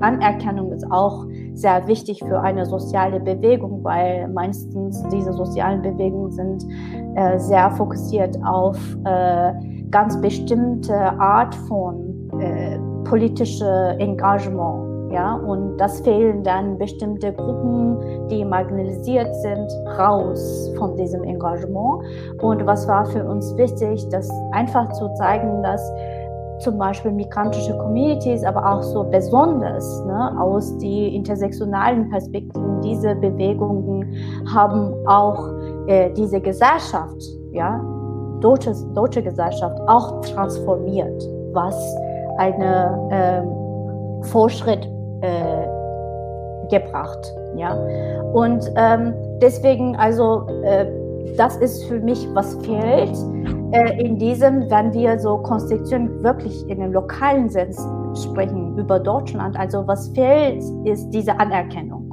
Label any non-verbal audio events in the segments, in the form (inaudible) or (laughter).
Anerkennung ist auch sehr wichtig für eine soziale Bewegung, weil meistens diese sozialen Bewegungen sind äh, sehr fokussiert auf äh, ganz bestimmte Art von äh, politische Engagement. Ja, und das fehlen dann bestimmte Gruppen, die marginalisiert sind, raus von diesem Engagement. Und was war für uns wichtig, das einfach zu zeigen, dass zum Beispiel migrantische Communities, aber auch so besonders ne, aus die intersektionalen Perspektiven, diese Bewegungen haben auch äh, diese Gesellschaft, ja, deutsche, deutsche Gesellschaft auch transformiert, was eine ähm, Fortschritt äh, gebracht, ja. Und ähm, deswegen also äh, das ist für mich, was fehlt äh, in diesem, wenn wir so Konstitution wirklich in dem lokalen Sinn sprechen über Deutschland. Also was fehlt, ist diese Anerkennung.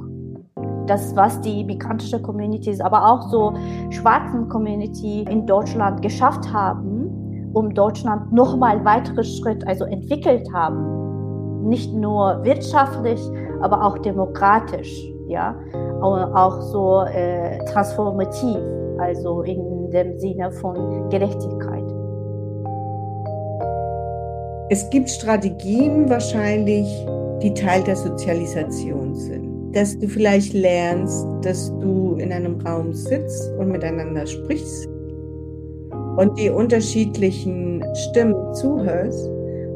Das, was die migrantische Communities, aber auch so schwarzen Community in Deutschland geschafft haben, um Deutschland nochmal weitere Schritt also entwickelt haben. Nicht nur wirtschaftlich, aber auch demokratisch, ja, auch so äh, transformativ also in dem Sinne von Gerechtigkeit. Es gibt Strategien wahrscheinlich, die Teil der Sozialisation sind. Dass du vielleicht lernst, dass du in einem Raum sitzt und miteinander sprichst und die unterschiedlichen Stimmen zuhörst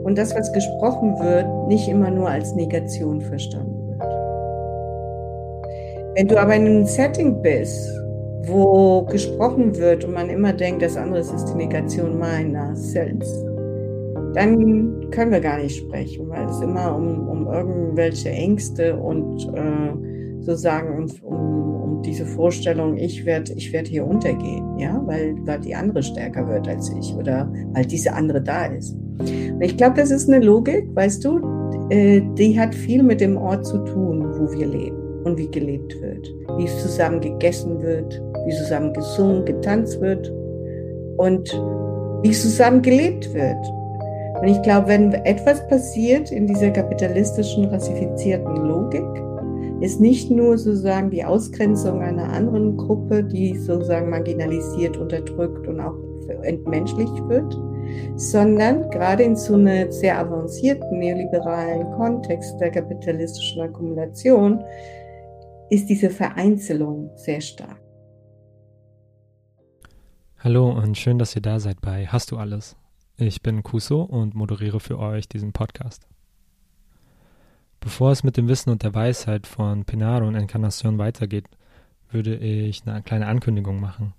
und das, was gesprochen wird, nicht immer nur als Negation verstanden wird. Wenn du aber in einem Setting bist, wo gesprochen wird und man immer denkt, das andere ist die Negation meiner selbst, dann können wir gar nicht sprechen, weil es immer um, um irgendwelche Ängste und äh, sozusagen um, um, um diese Vorstellung, ich werde ich werd hier untergehen, ja, weil, weil die andere stärker wird als ich oder weil diese andere da ist. Und ich glaube, das ist eine Logik, weißt du, äh, die hat viel mit dem Ort zu tun, wo wir leben und wie gelebt wird, wie es zusammen gegessen wird, wie zusammen gesungen, getanzt wird und wie zusammen gelebt wird. Und ich glaube, wenn etwas passiert in dieser kapitalistischen, rassifizierten Logik, ist nicht nur sozusagen die Ausgrenzung einer anderen Gruppe, die sozusagen marginalisiert, unterdrückt und auch entmenschlicht wird, sondern gerade in so einem sehr avancierten neoliberalen Kontext der kapitalistischen Akkumulation ist diese Vereinzelung sehr stark. Hallo und schön, dass ihr da seid bei Hast du alles? Ich bin Kuso und moderiere für euch diesen Podcast. Bevor es mit dem Wissen und der Weisheit von Pinaro und Encarnacion weitergeht, würde ich eine kleine Ankündigung machen.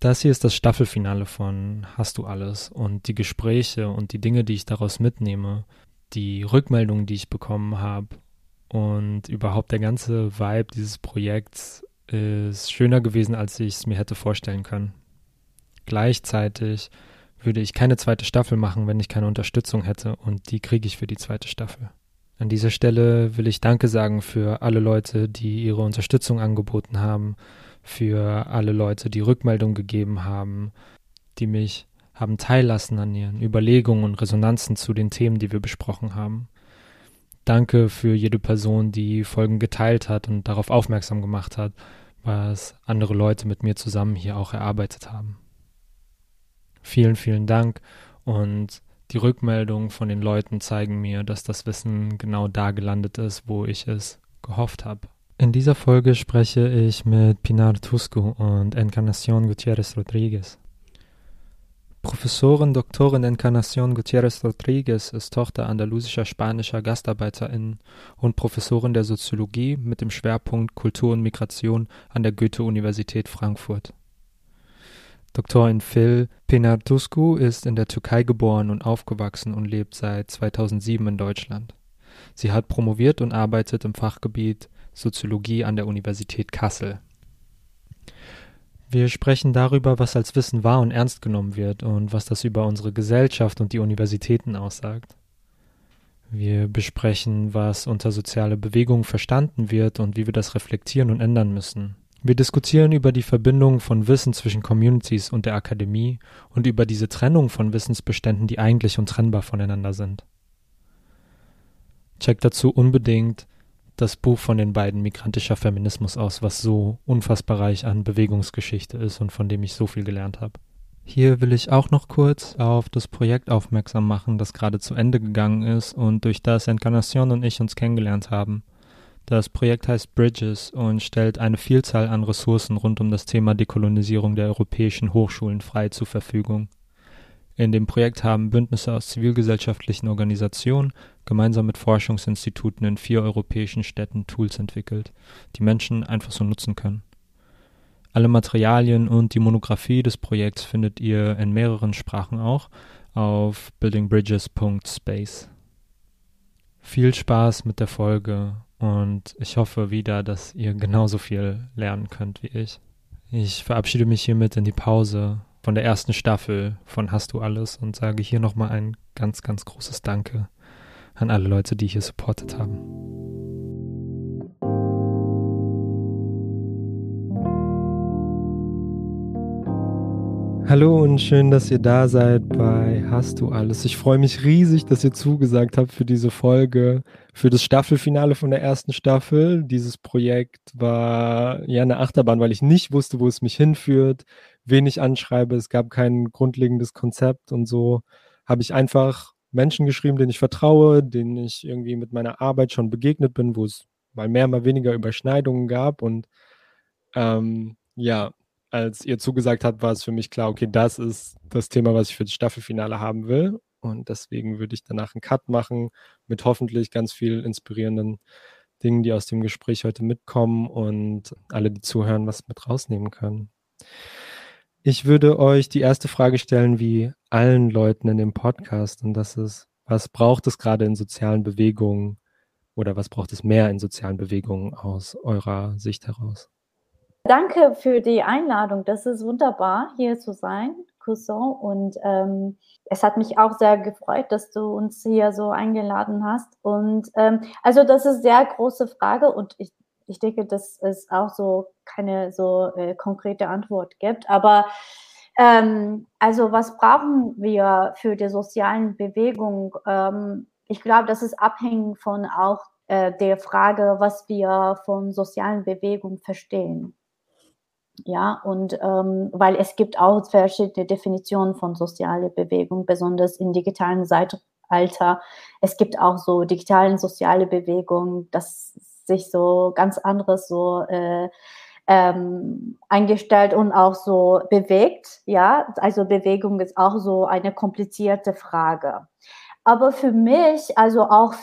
Das hier ist das Staffelfinale von Hast du alles und die Gespräche und die Dinge, die ich daraus mitnehme, die Rückmeldungen, die ich bekommen habe und überhaupt der ganze Vibe dieses Projekts ist schöner gewesen, als ich es mir hätte vorstellen können. Gleichzeitig würde ich keine zweite Staffel machen, wenn ich keine Unterstützung hätte und die kriege ich für die zweite Staffel. An dieser Stelle will ich Danke sagen für alle Leute, die ihre Unterstützung angeboten haben, für alle Leute, die Rückmeldung gegeben haben, die mich haben teillassen an ihren Überlegungen und Resonanzen zu den Themen, die wir besprochen haben. Danke für jede Person, die Folgen geteilt hat und darauf aufmerksam gemacht hat, was andere Leute mit mir zusammen hier auch erarbeitet haben. Vielen, vielen Dank und die Rückmeldungen von den Leuten zeigen mir, dass das Wissen genau da gelandet ist, wo ich es gehofft habe. In dieser Folge spreche ich mit Pinar Tuscu und Encarnacion Gutierrez Rodriguez. Professorin Doktorin Encarnación Gutiérrez Rodríguez ist Tochter andalusischer spanischer GastarbeiterInnen und Professorin der Soziologie mit dem Schwerpunkt Kultur und Migration an der Goethe-Universität Frankfurt. Doktorin Phil Penarduscu ist in der Türkei geboren und aufgewachsen und lebt seit 2007 in Deutschland. Sie hat promoviert und arbeitet im Fachgebiet Soziologie an der Universität Kassel wir sprechen darüber, was als Wissen wahr und ernst genommen wird und was das über unsere Gesellschaft und die Universitäten aussagt. Wir besprechen, was unter soziale Bewegung verstanden wird und wie wir das reflektieren und ändern müssen. Wir diskutieren über die Verbindung von Wissen zwischen Communities und der Akademie und über diese Trennung von Wissensbeständen, die eigentlich untrennbar voneinander sind. Checkt dazu unbedingt das Buch von den beiden Migrantischer Feminismus aus, was so unfassbar reich an Bewegungsgeschichte ist und von dem ich so viel gelernt habe. Hier will ich auch noch kurz auf das Projekt aufmerksam machen, das gerade zu Ende gegangen ist und durch das Encarnacion und ich uns kennengelernt haben. Das Projekt heißt Bridges und stellt eine Vielzahl an Ressourcen rund um das Thema Dekolonisierung der europäischen Hochschulen frei zur Verfügung. In dem Projekt haben Bündnisse aus zivilgesellschaftlichen Organisationen gemeinsam mit Forschungsinstituten in vier europäischen Städten Tools entwickelt, die Menschen einfach so nutzen können. Alle Materialien und die Monographie des Projekts findet ihr in mehreren Sprachen auch auf buildingbridges.space. Viel Spaß mit der Folge und ich hoffe wieder, dass ihr genauso viel lernen könnt wie ich. Ich verabschiede mich hiermit in die Pause von der ersten Staffel von Hast du alles und sage hier nochmal ein ganz, ganz großes Danke an alle Leute, die hier supportet haben. Hallo und schön, dass ihr da seid bei Hast du alles. Ich freue mich riesig, dass ihr zugesagt habt für diese Folge, für das Staffelfinale von der ersten Staffel. Dieses Projekt war ja eine Achterbahn, weil ich nicht wusste, wo es mich hinführt wen ich anschreibe. Es gab kein grundlegendes Konzept und so habe ich einfach Menschen geschrieben, denen ich vertraue, denen ich irgendwie mit meiner Arbeit schon begegnet bin, wo es mal mehr, mal weniger Überschneidungen gab. Und ähm, ja, als ihr zugesagt habt, war es für mich klar, okay, das ist das Thema, was ich für das Staffelfinale haben will. Und deswegen würde ich danach einen Cut machen mit hoffentlich ganz viel inspirierenden Dingen, die aus dem Gespräch heute mitkommen und alle, die zuhören, was mit rausnehmen können. Ich würde euch die erste Frage stellen, wie allen Leuten in dem Podcast, und das ist, was braucht es gerade in sozialen Bewegungen oder was braucht es mehr in sozialen Bewegungen aus eurer Sicht heraus? Danke für die Einladung. Das ist wunderbar, hier zu sein, Cousin. Und ähm, es hat mich auch sehr gefreut, dass du uns hier so eingeladen hast. Und ähm, also das ist eine sehr große Frage und ich ich denke, dass es auch so keine so äh, konkrete Antwort gibt. Aber ähm, also was brauchen wir für die sozialen Bewegung? Ähm, ich glaube, das ist abhängig von auch äh, der Frage, was wir von sozialen Bewegungen verstehen. Ja, und ähm, weil es gibt auch verschiedene Definitionen von sozialer Bewegung, besonders im digitalen Zeitalter. Es gibt auch so digitalen soziale Bewegungen, das sich so ganz anderes so äh, ähm, eingestellt und auch so bewegt. Ja, also Bewegung ist auch so eine komplizierte Frage. Aber für mich, also auch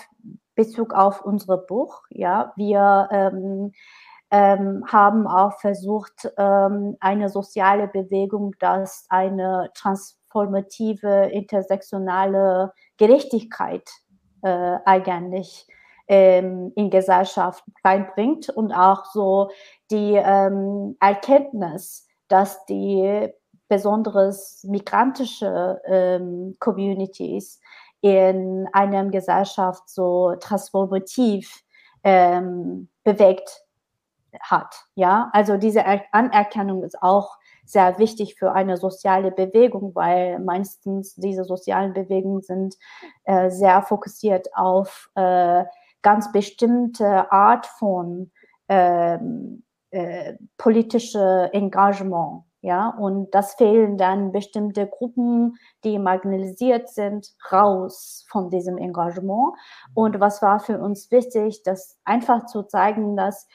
Bezug auf unser Buch, ja, wir ähm, ähm, haben auch versucht, ähm, eine soziale Bewegung, das eine transformative, intersektionale Gerechtigkeit äh, eigentlich ähm, in Gesellschaft reinbringt und auch so die ähm, Erkenntnis, dass die besonders migrantische ähm, Communities in einer Gesellschaft so transformativ ähm, bewegt hat. Ja, also diese Anerkennung ist auch sehr wichtig für eine soziale Bewegung, weil meistens diese sozialen Bewegungen sind äh, sehr fokussiert auf äh, ganz bestimmte Art von ähm, äh, politische Engagement. Ja, und das fehlen dann bestimmte Gruppen, die marginalisiert sind, raus von diesem Engagement. Und was war für uns wichtig, das einfach zu zeigen, dass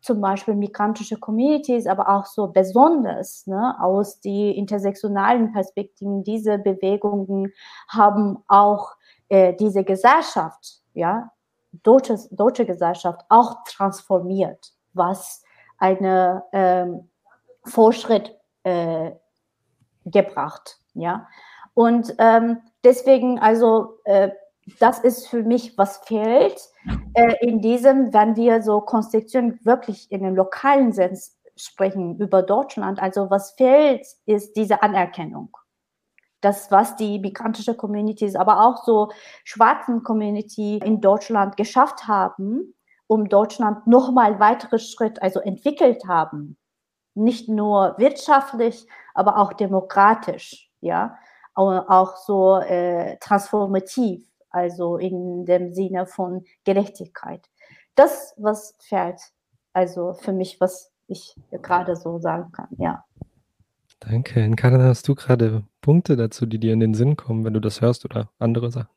zum Beispiel migrantische Communities, aber auch so besonders ne, aus die intersektionalen Perspektiven, diese Bewegungen haben auch äh, diese Gesellschaft, ja, deutsche, deutsche Gesellschaft auch transformiert, was eine ähm, Fortschritt äh, gebracht, ja. Und ähm, deswegen, also äh, das ist für mich, was fehlt äh, in diesem, wenn wir so Konstitution wirklich in dem lokalen Sinn sprechen über Deutschland. Also was fehlt, ist diese Anerkennung das, was die migrantische Communities, aber auch so schwarzen Community in Deutschland geschafft haben, um Deutschland nochmal weitere Schritt, also entwickelt haben. Nicht nur wirtschaftlich, aber auch demokratisch, ja, auch so äh, transformativ. also in dem Sinne von Gerechtigkeit. Das, was fehlt, also für mich, was ich gerade so sagen kann, ja. Danke. In Kanada hast du gerade Punkte dazu, die dir in den Sinn kommen, wenn du das hörst oder andere Sachen?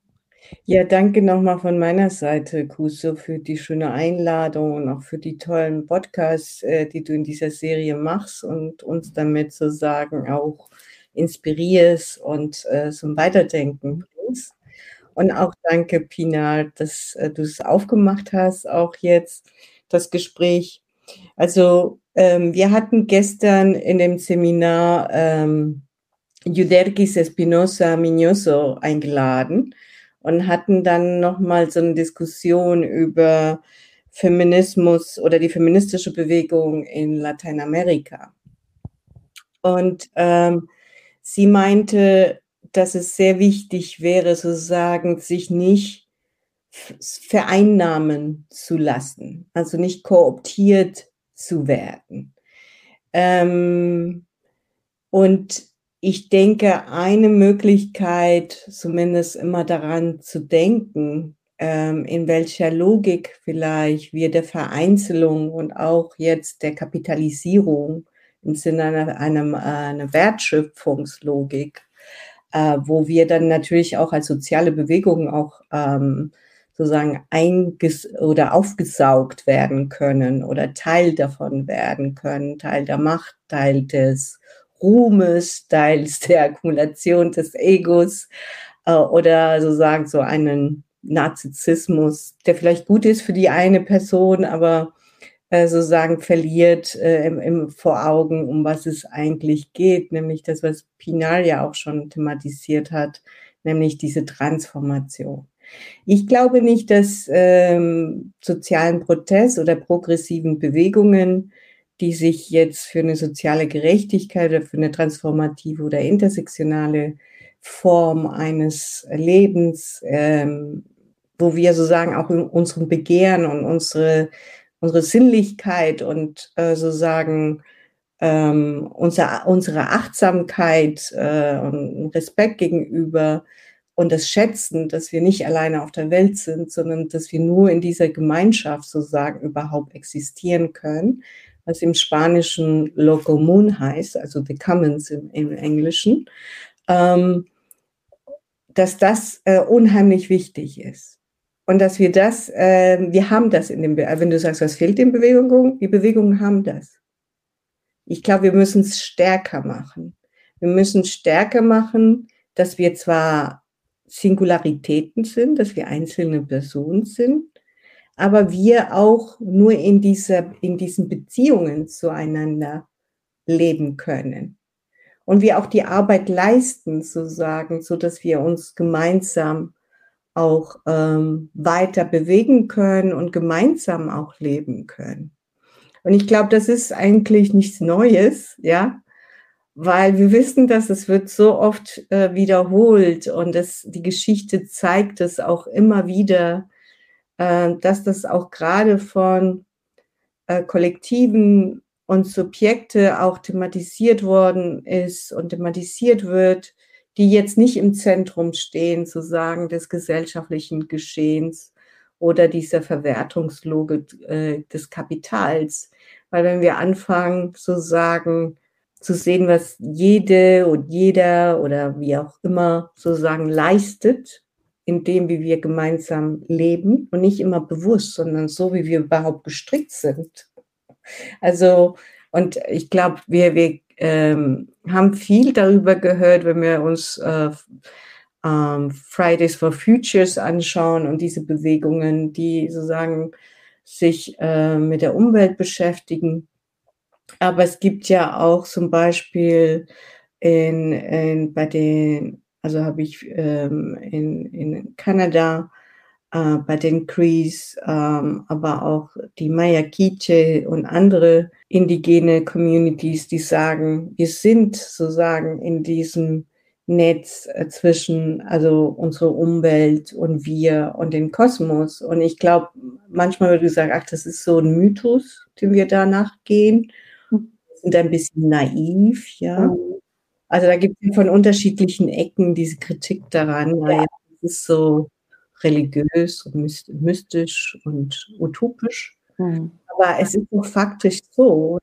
Ja, danke nochmal von meiner Seite, Kuso, für die schöne Einladung und auch für die tollen Podcasts, äh, die du in dieser Serie machst und uns damit sozusagen auch inspirierst und äh, zum Weiterdenken bringst. Und auch danke, Pina, dass äh, du es aufgemacht hast, auch jetzt das Gespräch. Also ähm, wir hatten gestern in dem Seminar ähm, Juderkis Espinosa Miñoso eingeladen und hatten dann nochmal so eine Diskussion über Feminismus oder die feministische Bewegung in Lateinamerika. Und ähm, sie meinte, dass es sehr wichtig wäre, sozusagen, sich nicht vereinnahmen zu lassen, also nicht kooptiert zu werden. Ähm, und ich denke, eine Möglichkeit, zumindest immer daran zu denken, ähm, in welcher Logik vielleicht wir der Vereinzelung und auch jetzt der Kapitalisierung im Sinne einer, einer, einer Wertschöpfungslogik, äh, wo wir dann natürlich auch als soziale Bewegung auch ähm, sozusagen einges oder aufgesaugt werden können oder Teil davon werden können, Teil der Macht, Teil des Ruhmes, teils (laughs) der Akkumulation des Egos äh, oder sozusagen so einen Narzissmus, der vielleicht gut ist für die eine Person, aber äh, sozusagen verliert äh, im, im, vor Augen, um was es eigentlich geht, nämlich das, was Pinal ja auch schon thematisiert hat, nämlich diese Transformation. Ich glaube nicht, dass ähm, sozialen Protest oder progressiven Bewegungen die sich jetzt für eine soziale Gerechtigkeit oder für eine transformative oder intersektionale Form eines Lebens, ähm, wo wir sozusagen auch in unserem Begehren und unsere, unsere Sinnlichkeit und äh, sozusagen ähm, unser, unsere Achtsamkeit äh, und Respekt gegenüber und das Schätzen, dass wir nicht alleine auf der Welt sind, sondern dass wir nur in dieser Gemeinschaft sozusagen überhaupt existieren können was im Spanischen Lo Común heißt, also the Commons im, im Englischen, ähm, dass das äh, unheimlich wichtig ist. Und dass wir das, äh, wir haben das in dem, wenn du sagst, was fehlt in Bewegung, die Bewegungen haben das. Ich glaube, wir müssen es stärker machen. Wir müssen stärker machen, dass wir zwar Singularitäten sind, dass wir einzelne Personen sind, aber wir auch nur in, dieser, in diesen Beziehungen zueinander leben können. Und wir auch die Arbeit leisten, sozusagen, so dass wir uns gemeinsam auch ähm, weiter bewegen können und gemeinsam auch leben können. Und ich glaube, das ist eigentlich nichts Neues, ja, weil wir wissen, dass es wird so oft äh, wiederholt und das, die Geschichte zeigt es auch immer wieder, äh, dass das auch gerade von äh, Kollektiven und Subjekte auch thematisiert worden ist und thematisiert wird, die jetzt nicht im Zentrum stehen, sozusagen, des gesellschaftlichen Geschehens oder dieser Verwertungslogik äh, des Kapitals. Weil wenn wir anfangen, sozusagen, zu sehen, was jede und jeder oder wie auch immer sozusagen leistet, in dem, wie wir gemeinsam leben und nicht immer bewusst, sondern so, wie wir überhaupt gestrickt sind. Also, und ich glaube, wir, wir ähm, haben viel darüber gehört, wenn wir uns äh, ähm, Fridays for Futures anschauen und diese Bewegungen, die sozusagen sich äh, mit der Umwelt beschäftigen. Aber es gibt ja auch zum Beispiel in, in, bei den also habe ich ähm, in, in Kanada äh, bei den Crees, ähm, aber auch die Maya Kiche und andere indigene Communities, die sagen, wir sind sozusagen in diesem Netz äh, zwischen also unsere Umwelt und wir und den Kosmos. Und ich glaube, manchmal wird gesagt, ach, das ist so ein Mythos, den wir danach gehen. Sind ein bisschen naiv, ja. Mhm. Also da gibt es von unterschiedlichen Ecken diese Kritik daran. Ja. Das ist so religiös und mystisch und utopisch. Mhm. Aber es ist doch faktisch so.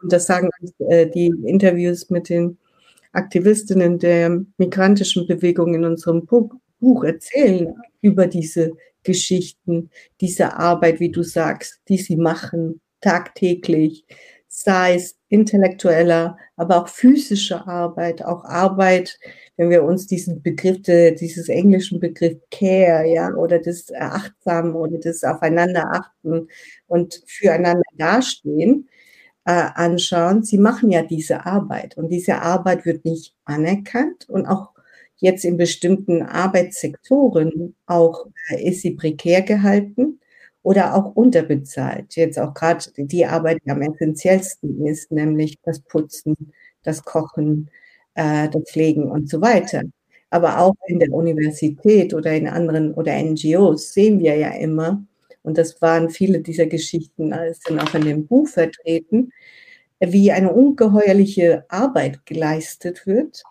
Und das sagen äh, die Interviews mit den Aktivistinnen der migrantischen Bewegung in unserem Buch erzählen über diese Geschichten, diese Arbeit, wie du sagst, die sie machen tagtäglich, sei es intellektueller, aber auch physische Arbeit, auch Arbeit, wenn wir uns diesen Begriff, dieses englischen Begriff Care, ja, oder das Achtsam oder das Aufeinander achten und füreinander dastehen, äh, anschauen. Sie machen ja diese Arbeit und diese Arbeit wird nicht anerkannt und auch jetzt in bestimmten Arbeitssektoren auch äh, ist sie prekär gehalten oder auch unterbezahlt. Jetzt auch gerade die Arbeit, die am essentiellsten ist, nämlich das Putzen, das Kochen, äh, das Pflegen und so weiter. Aber auch in der Universität oder in anderen oder NGOs sehen wir ja immer, und das waren viele dieser Geschichten, sind auch in dem Buch vertreten, wie eine ungeheuerliche Arbeit geleistet wird,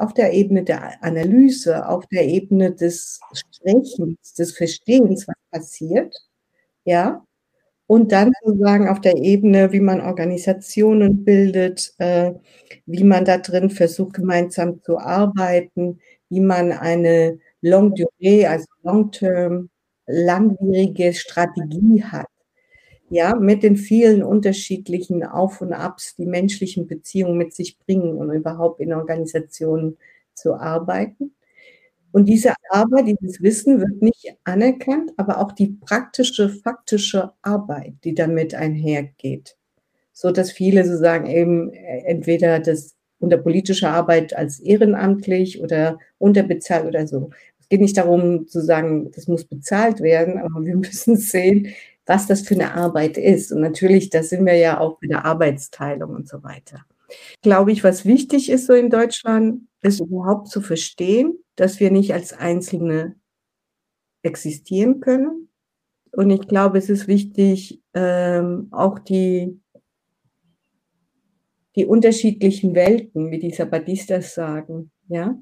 auf der Ebene der Analyse, auf der Ebene des Sprechens, des Verstehens, was passiert, ja, und dann sozusagen auf der Ebene, wie man Organisationen bildet, äh, wie man da drin versucht, gemeinsam zu arbeiten, wie man eine Long Durée, also Long-Term, langwierige Strategie hat. Ja, mit den vielen unterschiedlichen Auf und Abs, die menschlichen Beziehungen mit sich bringen und überhaupt in Organisationen zu arbeiten. Und diese Arbeit, dieses Wissen wird nicht anerkannt, aber auch die praktische, faktische Arbeit, die damit einhergeht. So dass viele so sagen, eben äh, entweder das unter politischer Arbeit als ehrenamtlich oder unterbezahlt oder so. Es geht nicht darum zu sagen, das muss bezahlt werden, aber wir (laughs) müssen sehen, was das für eine Arbeit ist. Und natürlich, da sind wir ja auch bei der Arbeitsteilung und so weiter. Glaube ich, was wichtig ist so in Deutschland, ist überhaupt zu verstehen, dass wir nicht als Einzelne existieren können. Und ich glaube, es ist wichtig, ähm, auch die, die unterschiedlichen Welten, wie die Sabbatistas sagen, ja,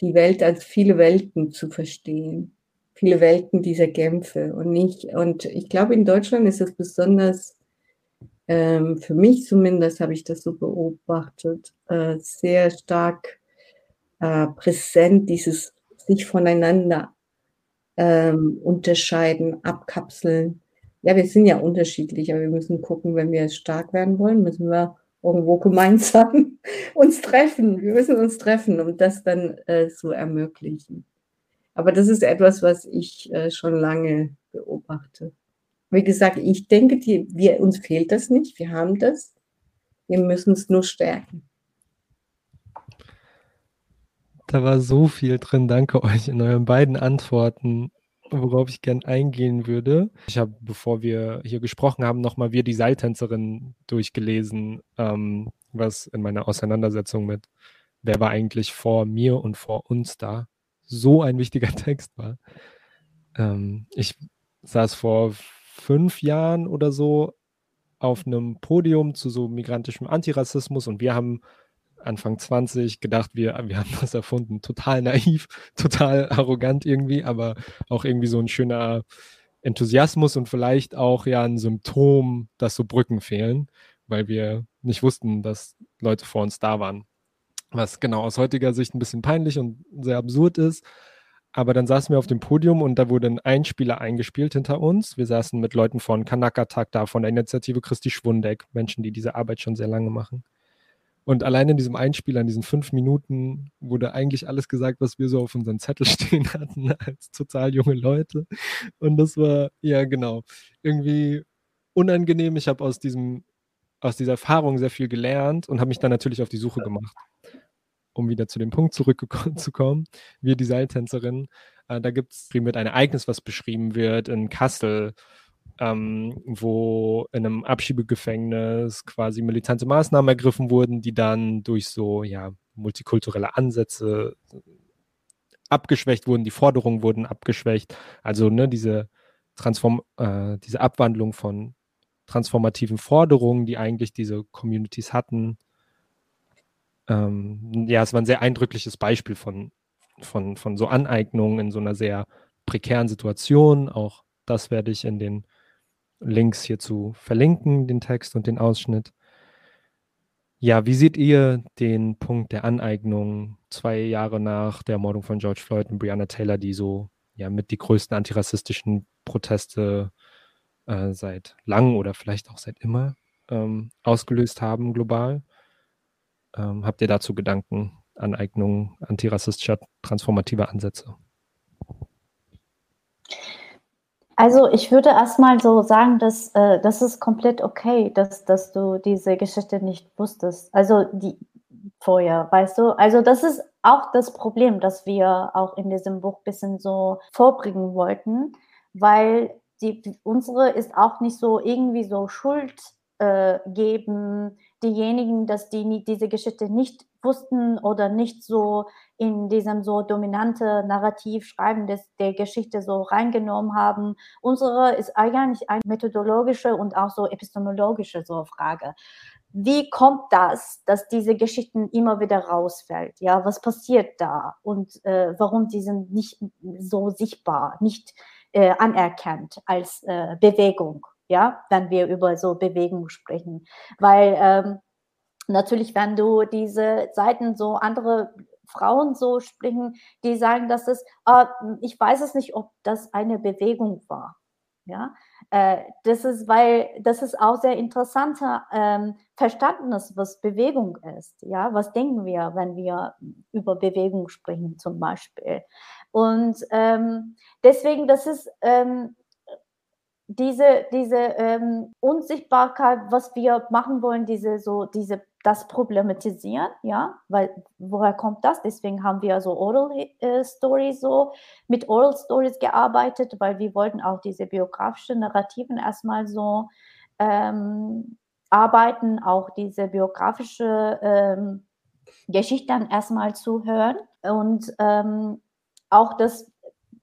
die Welt als viele Welten zu verstehen, viele Welten dieser Kämpfe und nicht, und ich glaube, in Deutschland ist es besonders, ähm, für mich zumindest habe ich das so beobachtet, äh, sehr stark äh, präsent, dieses sich voneinander ähm, unterscheiden, abkapseln. Ja, wir sind ja unterschiedlich, aber wir müssen gucken, wenn wir stark werden wollen, müssen wir irgendwo (laughs) gemeinsam uns treffen. Wir müssen uns treffen, um das dann äh, zu ermöglichen. Aber das ist etwas, was ich äh, schon lange beobachte. Wie gesagt, ich denke, die, wir, uns fehlt das nicht. Wir haben das. Wir müssen es nur stärken. Da war so viel drin. Danke euch in euren beiden Antworten, worauf ich gern eingehen würde. Ich habe, bevor wir hier gesprochen haben, nochmal Wir die Seiltänzerin durchgelesen, ähm, was in meiner Auseinandersetzung mit Wer war eigentlich vor mir und vor uns da so ein wichtiger (laughs) Text war. Ähm, ich saß vor fünf Jahren oder so auf einem Podium zu so migrantischem Antirassismus und wir haben Anfang 20 gedacht, wir, wir haben das erfunden. Total naiv, (laughs) total arrogant irgendwie, aber auch irgendwie so ein schöner Enthusiasmus und vielleicht auch ja ein Symptom, dass so Brücken fehlen, weil wir nicht wussten, dass Leute vor uns da waren. Was genau aus heutiger Sicht ein bisschen peinlich und sehr absurd ist. Aber dann saßen wir auf dem Podium und da wurde ein Einspieler eingespielt hinter uns. Wir saßen mit Leuten von Kanaka-Tag da, von der Initiative Christi Schwundeck, Menschen, die diese Arbeit schon sehr lange machen. Und allein in diesem Einspieler, in diesen fünf Minuten, wurde eigentlich alles gesagt, was wir so auf unseren Zettel (laughs) stehen hatten, als total junge Leute. Und das war, ja, genau, irgendwie unangenehm. Ich habe aus diesem, aus dieser Erfahrung sehr viel gelernt und habe mich dann natürlich auf die Suche gemacht, um wieder zu dem Punkt zurückzukommen. Wir, die Seiltänzerin, äh, da gibt es mit ein Ereignis, was beschrieben wird in Kassel ähm, wo in einem Abschiebegefängnis quasi militante Maßnahmen ergriffen wurden, die dann durch so ja multikulturelle Ansätze abgeschwächt wurden, die Forderungen wurden abgeschwächt. Also ne, diese Transform, äh, diese Abwandlung von transformativen Forderungen, die eigentlich diese Communities hatten. Ähm, ja, es war ein sehr eindrückliches Beispiel von, von, von so Aneignungen in so einer sehr prekären Situation. Auch das werde ich in den Links hierzu verlinken, den Text und den Ausschnitt. Ja, wie seht ihr den Punkt der Aneignung zwei Jahre nach der Ermordung von George Floyd und Breonna Taylor, die so ja mit die größten antirassistischen Proteste äh, seit langem oder vielleicht auch seit immer ähm, ausgelöst haben global? Ähm, habt ihr dazu Gedanken, Aneignung antirassistischer transformativer Ansätze? Also ich würde erstmal so sagen, dass äh, das ist komplett okay, dass, dass du diese Geschichte nicht wusstest. Also die vorher, weißt du? Also das ist auch das Problem, das wir auch in diesem Buch ein bisschen so vorbringen wollten, weil die, unsere ist auch nicht so irgendwie so Schuld äh, geben, diejenigen, dass die diese Geschichte nicht wussten oder nicht so in diesem so dominante Narrativ schreiben des, der Geschichte so reingenommen haben. Unsere ist eigentlich eine methodologische und auch so epistemologische so Frage. Wie kommt das, dass diese Geschichten immer wieder rausfällt? Ja, was passiert da und äh, warum die sind nicht so sichtbar, nicht äh, anerkannt als äh, Bewegung? Ja, wenn wir über so Bewegung sprechen. Weil ähm, natürlich, wenn du diese Seiten so andere Frauen so sprechen, die sagen, dass es, äh, ich weiß es nicht, ob das eine Bewegung war. Ja, äh, das ist, weil das ist auch sehr interessanter ähm, Verständnis, was Bewegung ist. Ja, was denken wir, wenn wir über Bewegung sprechen, zum Beispiel? Und ähm, deswegen, das ist ähm, diese, diese ähm, Unsichtbarkeit, was wir machen wollen, diese so, diese, das problematisieren, ja, weil woher kommt das? Deswegen haben wir so Oral äh, Stories so mit Oral Stories gearbeitet, weil wir wollten auch diese biografischen Narrativen erstmal so ähm, arbeiten, auch diese biografische ähm, Geschichten erstmal zu hören und ähm, auch das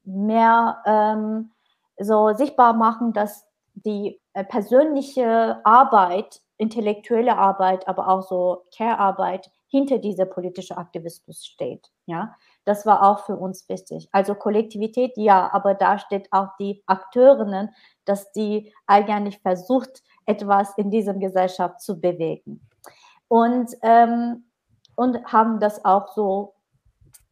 mehr ähm, so sichtbar machen, dass die äh, persönliche Arbeit, intellektuelle Arbeit, aber auch so Care-Arbeit hinter dieser politischen Aktivismus steht. Ja, das war auch für uns wichtig. Also Kollektivität, ja, aber da steht auch die Akteurinnen, dass die eigentlich versucht, etwas in dieser Gesellschaft zu bewegen. Und, ähm, und haben das auch so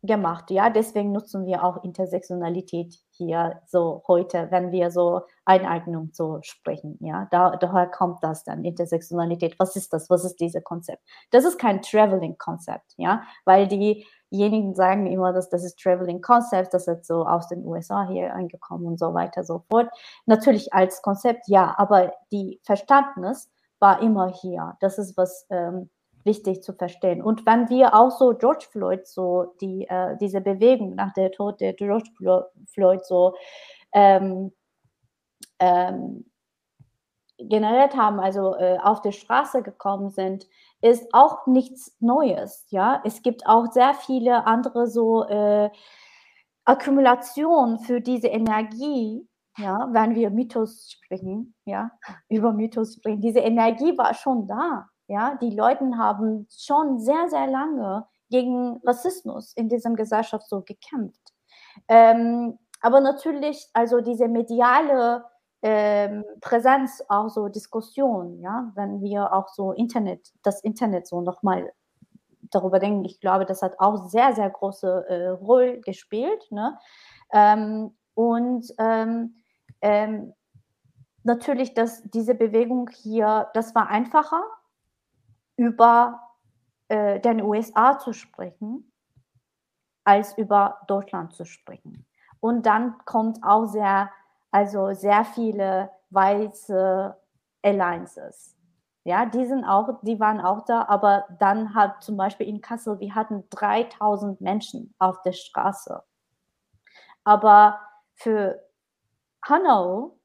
gemacht. Ja, deswegen nutzen wir auch Intersektionalität hier so heute, wenn wir so Eineignung so sprechen. Ja, da, daher kommt das dann, Intersektionalität. Was ist das? Was ist dieses Konzept? Das ist kein Traveling-Konzept, ja, weil diejenigen sagen immer, dass das ist Traveling-Konzept, das ist so aus den USA hier angekommen und so weiter so fort. Natürlich als Konzept, ja, aber die Verständnis war immer hier. Das ist was ähm, wichtig zu verstehen. Und wenn wir auch so George Floyd, so die, äh, diese Bewegung nach der Tod der George Floyd so ähm, ähm, generiert haben, also äh, auf die Straße gekommen sind, ist auch nichts Neues. Ja, es gibt auch sehr viele andere so äh, Akkumulationen für diese Energie. Ja, wenn wir Mythos sprechen, ja, über Mythos sprechen, diese Energie war schon da. Ja, die Leute haben schon sehr, sehr lange gegen Rassismus in dieser Gesellschaft so gekämpft. Ähm, aber natürlich, also diese mediale ähm, Präsenz, auch so Diskussion, ja, wenn wir auch so Internet, das Internet so nochmal darüber denken, ich glaube, das hat auch sehr, sehr große äh, Rolle gespielt. Ne? Ähm, und ähm, ähm, natürlich, dass diese Bewegung hier, das war einfacher, über äh, den USA zu sprechen, als über Deutschland zu sprechen. Und dann kommt auch sehr, also sehr viele weiße Alliances. Ja, die sind auch, die waren auch da, aber dann hat zum Beispiel in Kassel, wir hatten 3000 Menschen auf der Straße. Aber für Hanau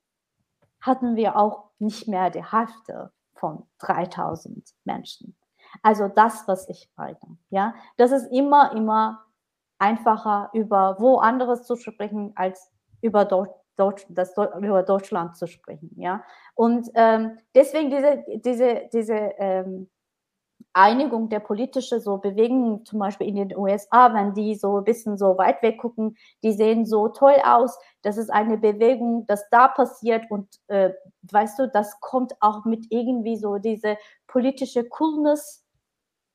hatten wir auch nicht mehr die Hälfte von 3000 Menschen. Also das, was ich meine. Ja, das ist immer, immer einfacher, über wo anderes zu sprechen, als über Deutsch, das, über Deutschland zu sprechen. Ja, und ähm, deswegen diese, diese, diese, ähm, Einigung der politischen so Bewegungen, zum Beispiel in den USA, wenn die so ein bisschen so weit weg gucken, die sehen so toll aus. Das ist eine Bewegung, das da passiert und äh, weißt du, das kommt auch mit irgendwie so diese politische Coolness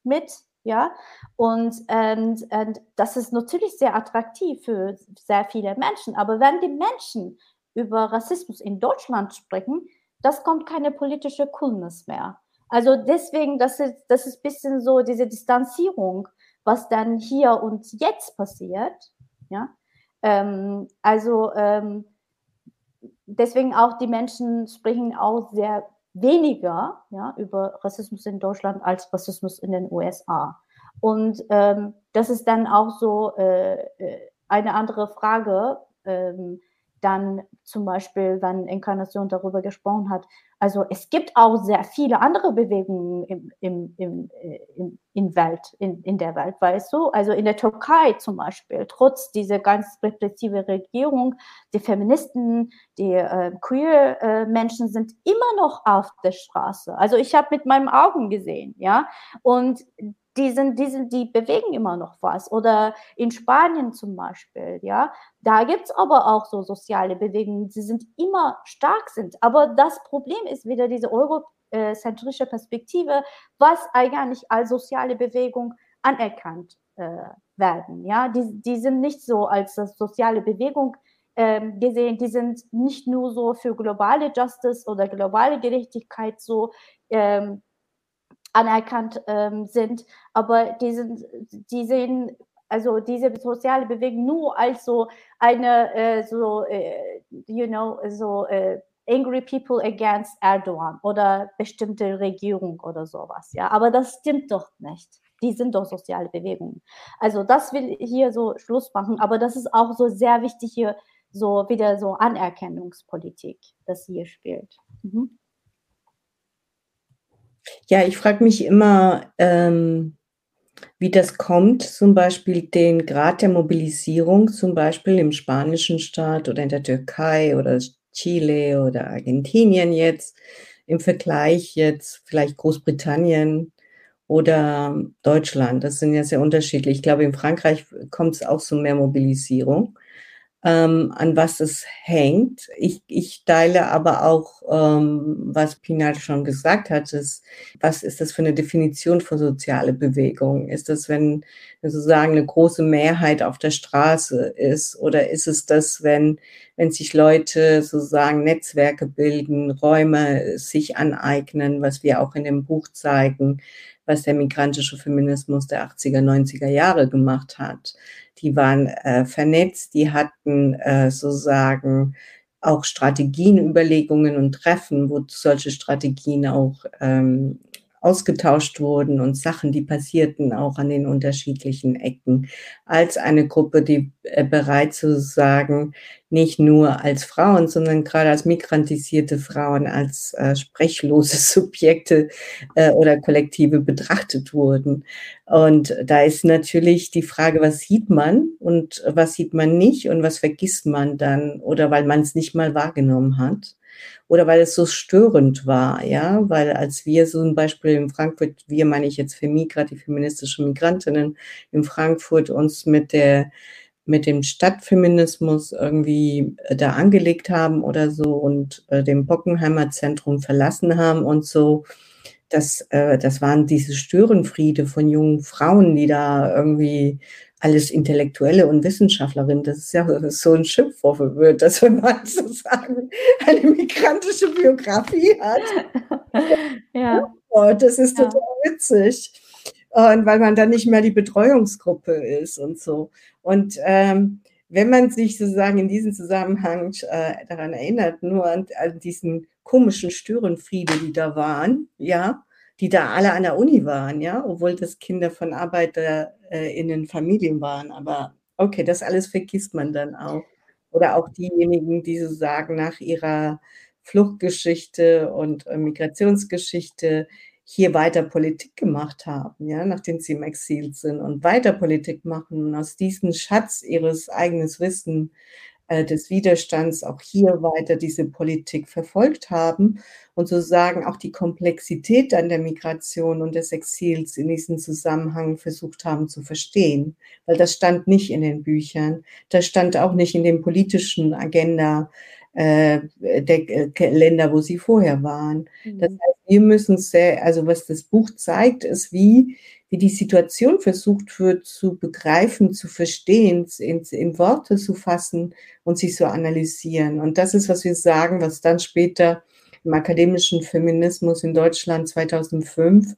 mit, ja. Und, und, und das ist natürlich sehr attraktiv für sehr viele Menschen. Aber wenn die Menschen über Rassismus in Deutschland sprechen, das kommt keine politische Coolness mehr. Also deswegen, das ist, das ist ein bisschen so diese Distanzierung, was dann hier und jetzt passiert. Ja? Ähm, also ähm, deswegen auch die Menschen sprechen auch sehr weniger ja, über Rassismus in Deutschland als Rassismus in den USA. Und ähm, das ist dann auch so äh, äh eine andere Frage, ähm, dann zum Beispiel, wenn Inkarnation darüber gesprochen hat. Also es gibt auch sehr viele andere Bewegungen im, im, im, äh, im, in, Welt, in, in der Welt, weißt du? Also in der Türkei zum Beispiel, trotz dieser ganz repressive Regierung, die Feministen, die äh, Queer-Menschen äh, sind immer noch auf der Straße. Also ich habe mit meinen Augen gesehen, ja. Und die sind, die sind, die bewegen immer noch was. Oder in Spanien zum Beispiel, ja. Da gibt es aber auch so soziale Bewegungen, die sind immer stark sind. Aber das Problem ist wieder diese eurozentrische Perspektive, was eigentlich als soziale Bewegung anerkannt äh, werden. Ja, die, die sind nicht so als soziale Bewegung ähm, gesehen, die sind nicht nur so für globale Justice oder globale Gerechtigkeit so ähm, anerkannt ähm, sind, aber die, sind, die sehen also diese soziale Bewegung nur als so eine äh, so äh, you know so äh, angry people against Erdogan oder bestimmte Regierung oder sowas ja. Aber das stimmt doch nicht. Die sind doch soziale Bewegungen. Also das will hier so Schluss machen. Aber das ist auch so sehr wichtig hier so wieder so Anerkennungspolitik das hier spielt. Mhm. Ja, ich frage mich immer, ähm, wie das kommt, zum Beispiel den Grad der Mobilisierung, zum Beispiel im spanischen Staat oder in der Türkei oder Chile oder Argentinien jetzt, im Vergleich jetzt vielleicht Großbritannien oder Deutschland. Das sind ja sehr unterschiedlich. Ich glaube, in Frankreich kommt es auch zu mehr Mobilisierung ähm, an was es hängt. Ich, ich teile aber auch, ähm, was Pinal schon gesagt hat, ist, was ist das für eine Definition von soziale Bewegung? Ist das, wenn sozusagen eine große Mehrheit auf der Straße ist? Oder ist es das, wenn, wenn sich Leute sozusagen Netzwerke bilden, Räume sich aneignen, was wir auch in dem Buch zeigen, was der migrantische Feminismus der 80er, 90er Jahre gemacht hat? die waren äh, vernetzt, die hatten äh, sozusagen auch Strategien, Überlegungen und Treffen, wo solche Strategien auch ähm, ausgetauscht wurden und Sachen, die passierten auch an den unterschiedlichen Ecken, als eine Gruppe, die äh, bereit zu sagen, nicht nur als Frauen, sondern gerade als migrantisierte Frauen, als äh, sprechlose (laughs) Subjekte äh, oder Kollektive betrachtet wurden. Und da ist natürlich die Frage, was sieht man und was sieht man nicht und was vergisst man dann oder weil man es nicht mal wahrgenommen hat oder weil es so störend war, ja, weil als wir so ein Beispiel in Frankfurt, wir meine ich jetzt für Migra, die feministische Migrantinnen in Frankfurt uns mit der mit dem Stadtfeminismus irgendwie äh, da angelegt haben oder so und äh, dem Bockenheimer Zentrum verlassen haben und so. Das, äh, das waren diese Störenfriede von jungen Frauen, die da irgendwie alles Intellektuelle und Wissenschaftlerinnen, das ist ja (laughs) so ein Schimpfwort wird, dass (laughs) wenn man sozusagen eine migrantische Biografie hat. (laughs) ja. Oh, das ist total ja. witzig. Und weil man dann nicht mehr die Betreuungsgruppe ist und so. Und ähm, wenn man sich sozusagen in diesem Zusammenhang äh, daran erinnert, nur an, an diesen komischen Störenfriede, die da waren, ja, die da alle an der Uni waren, ja, obwohl das Kinder von Arbeiter äh, Familien waren. Aber okay, das alles vergisst man dann auch. Oder auch diejenigen, die so sagen, nach ihrer Fluchtgeschichte und äh, Migrationsgeschichte hier weiter Politik gemacht haben, ja, nachdem sie im Exil sind und weiter Politik machen und aus diesem Schatz ihres eigenen Wissens äh, des Widerstands auch hier weiter diese Politik verfolgt haben und sozusagen auch die Komplexität dann der Migration und des Exils in diesem Zusammenhang versucht haben zu verstehen. Weil das stand nicht in den Büchern, das stand auch nicht in den politischen Agenda äh, der äh, Länder, wo sie vorher waren. Mhm. Das heißt, wir müssen sehr, also was das Buch zeigt, ist, wie, wie die Situation versucht wird zu begreifen, zu verstehen, in, in Worte zu fassen und sich zu analysieren. Und das ist, was wir sagen, was dann später im akademischen Feminismus in Deutschland 2005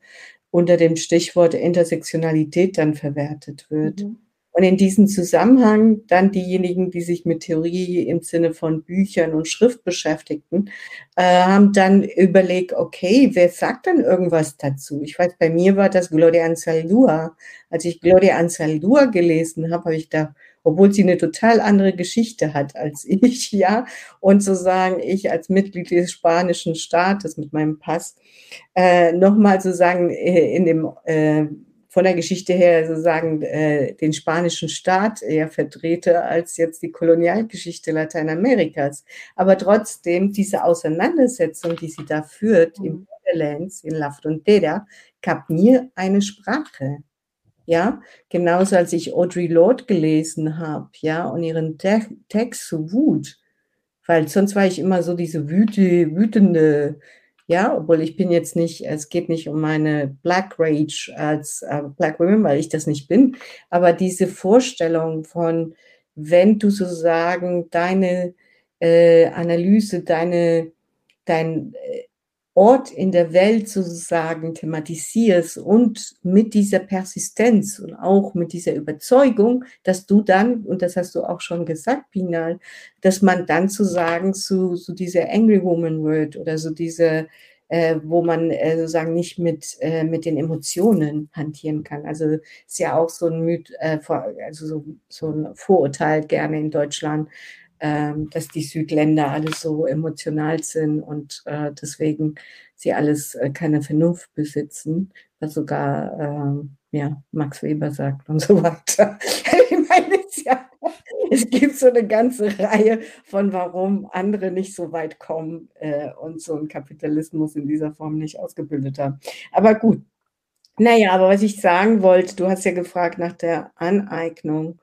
unter dem Stichwort Intersektionalität dann verwertet wird. Mhm. Und in diesem Zusammenhang dann diejenigen, die sich mit Theorie im Sinne von Büchern und Schrift beschäftigten, äh, haben dann überlegt, okay, wer sagt dann irgendwas dazu? Ich weiß, bei mir war das Gloria Anzaldúa. Als ich Gloria Anzaldúa gelesen habe, habe ich da obwohl sie eine total andere Geschichte hat als (laughs) ich, ja. Und sozusagen ich als Mitglied des spanischen Staates mit meinem Pass äh, nochmal sozusagen äh, in dem äh, von der Geschichte her sozusagen äh, den spanischen Staat eher vertrete als jetzt die Kolonialgeschichte Lateinamerikas. Aber trotzdem diese Auseinandersetzung, die sie da führt mhm. im Borderlands, in La Frontera, gab mir eine Sprache. Ja, genauso als ich Audrey Lorde gelesen habe, ja, und ihren Te Text zu Wut, weil sonst war ich immer so diese wüte, wütende, ja, obwohl ich bin jetzt nicht, es geht nicht um meine Black Rage als äh, Black Women, weil ich das nicht bin, aber diese Vorstellung von, wenn du sozusagen deine äh, Analyse, deine, dein äh, Ort in der Welt sozusagen thematisierst und mit dieser Persistenz und auch mit dieser Überzeugung, dass du dann, und das hast du auch schon gesagt, Pinal, dass man dann sozusagen zu, zu dieser Angry Woman wird oder so diese, äh, wo man äh, sozusagen nicht mit, äh, mit den Emotionen hantieren kann. Also ist ja auch so ein Myth, äh, also so, so ein Vorurteil gerne in Deutschland, dass die Südländer alle so emotional sind und äh, deswegen sie alles äh, keine Vernunft besitzen, was sogar äh, ja, Max Weber sagt und so (laughs) weiter. ich meine, es, ja, es gibt so eine ganze Reihe von, warum andere nicht so weit kommen äh, und so einen Kapitalismus in dieser Form nicht ausgebildet haben. Aber gut. Naja, aber was ich sagen wollte, du hast ja gefragt nach der Aneignung.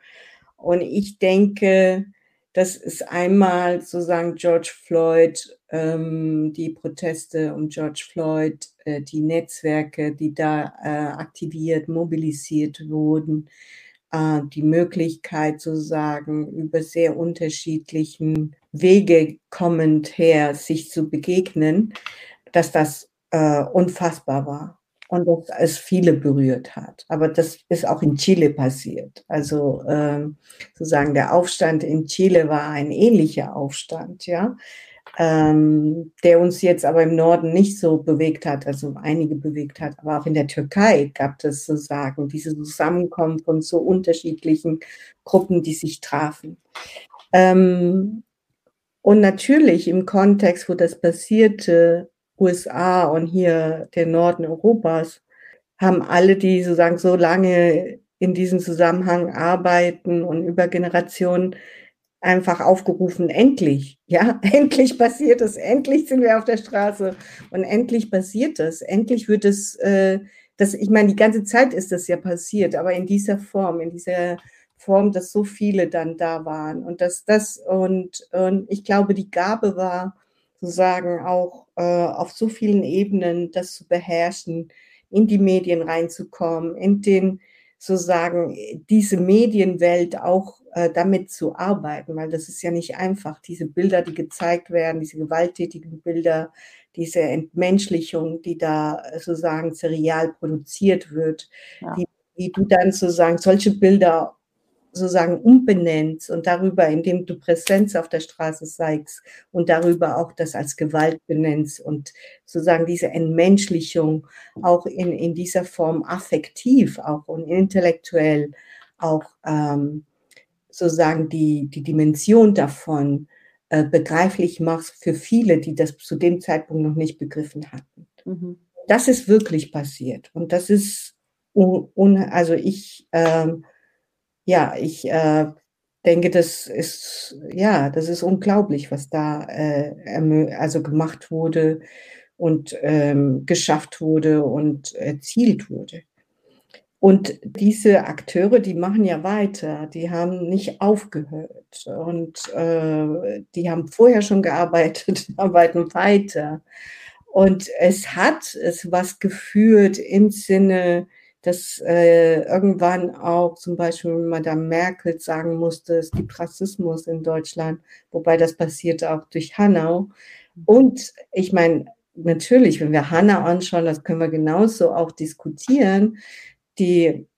Und ich denke, das ist einmal sozusagen George Floyd, ähm, die Proteste um George Floyd, äh, die Netzwerke, die da äh, aktiviert, mobilisiert wurden, äh, die Möglichkeit sozusagen über sehr unterschiedlichen Wege kommend her, sich zu begegnen, dass das äh, unfassbar war und dass es viele berührt hat. Aber das ist auch in Chile passiert. Also ähm, sozusagen der Aufstand in Chile war ein ähnlicher Aufstand, ja, ähm, der uns jetzt aber im Norden nicht so bewegt hat, also einige bewegt hat. Aber auch in der Türkei gab es sozusagen diese Zusammenkommen von so unterschiedlichen Gruppen, die sich trafen. Ähm, und natürlich im Kontext, wo das passierte, USA und hier der Norden Europas haben alle, die sozusagen so lange in diesem Zusammenhang arbeiten und über Generationen einfach aufgerufen, endlich, ja, (laughs) endlich passiert es, endlich sind wir auf der Straße und endlich passiert es, endlich wird es, äh, das, ich meine, die ganze Zeit ist das ja passiert, aber in dieser Form, in dieser Form, dass so viele dann da waren und dass das und, und ich glaube, die Gabe war, sozusagen auch äh, auf so vielen Ebenen das zu beherrschen, in die Medien reinzukommen, in den sozusagen diese Medienwelt auch äh, damit zu arbeiten, weil das ist ja nicht einfach. Diese Bilder, die gezeigt werden, diese gewalttätigen Bilder, diese Entmenschlichung, die da sozusagen serial produziert wird, ja. die, die du dann sozusagen solche Bilder sozusagen umbenennst und darüber, indem du Präsenz auf der Straße zeigst und darüber auch das als Gewalt benennst und sozusagen diese Entmenschlichung auch in, in dieser Form affektiv auch und intellektuell auch ähm, sozusagen die, die Dimension davon äh, begreiflich machst für viele, die das zu dem Zeitpunkt noch nicht begriffen hatten. Mhm. Das ist wirklich passiert und das ist, un, un, also ich, ähm, ja, ich, äh, denke, das ist, ja, das ist unglaublich, was da äh, also gemacht wurde und ähm, geschafft wurde und erzielt wurde. Und diese Akteure, die machen ja weiter, die haben nicht aufgehört und äh, die haben vorher schon gearbeitet, (laughs) arbeiten weiter. Und es hat es was geführt im Sinne, dass äh, irgendwann auch zum Beispiel Madame Merkel sagen musste, es gibt Rassismus in Deutschland, wobei das passierte auch durch Hanau. Und ich meine, natürlich, wenn wir Hanau anschauen, das können wir genauso auch diskutieren, die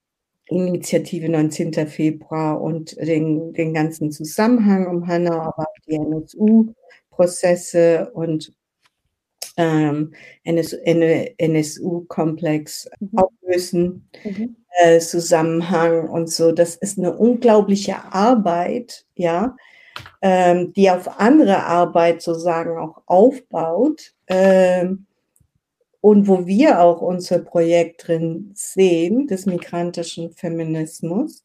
Initiative 19. Februar und den, den ganzen Zusammenhang um Hanau, aber auch die NSU-Prozesse und ähm, NSU-Komplex mhm. auflösen, mhm. Äh, Zusammenhang und so. Das ist eine unglaubliche Arbeit, ja, ähm, die auf andere Arbeit sozusagen auch aufbaut. Ähm, und wo wir auch unser Projekt drin sehen, des migrantischen Feminismus,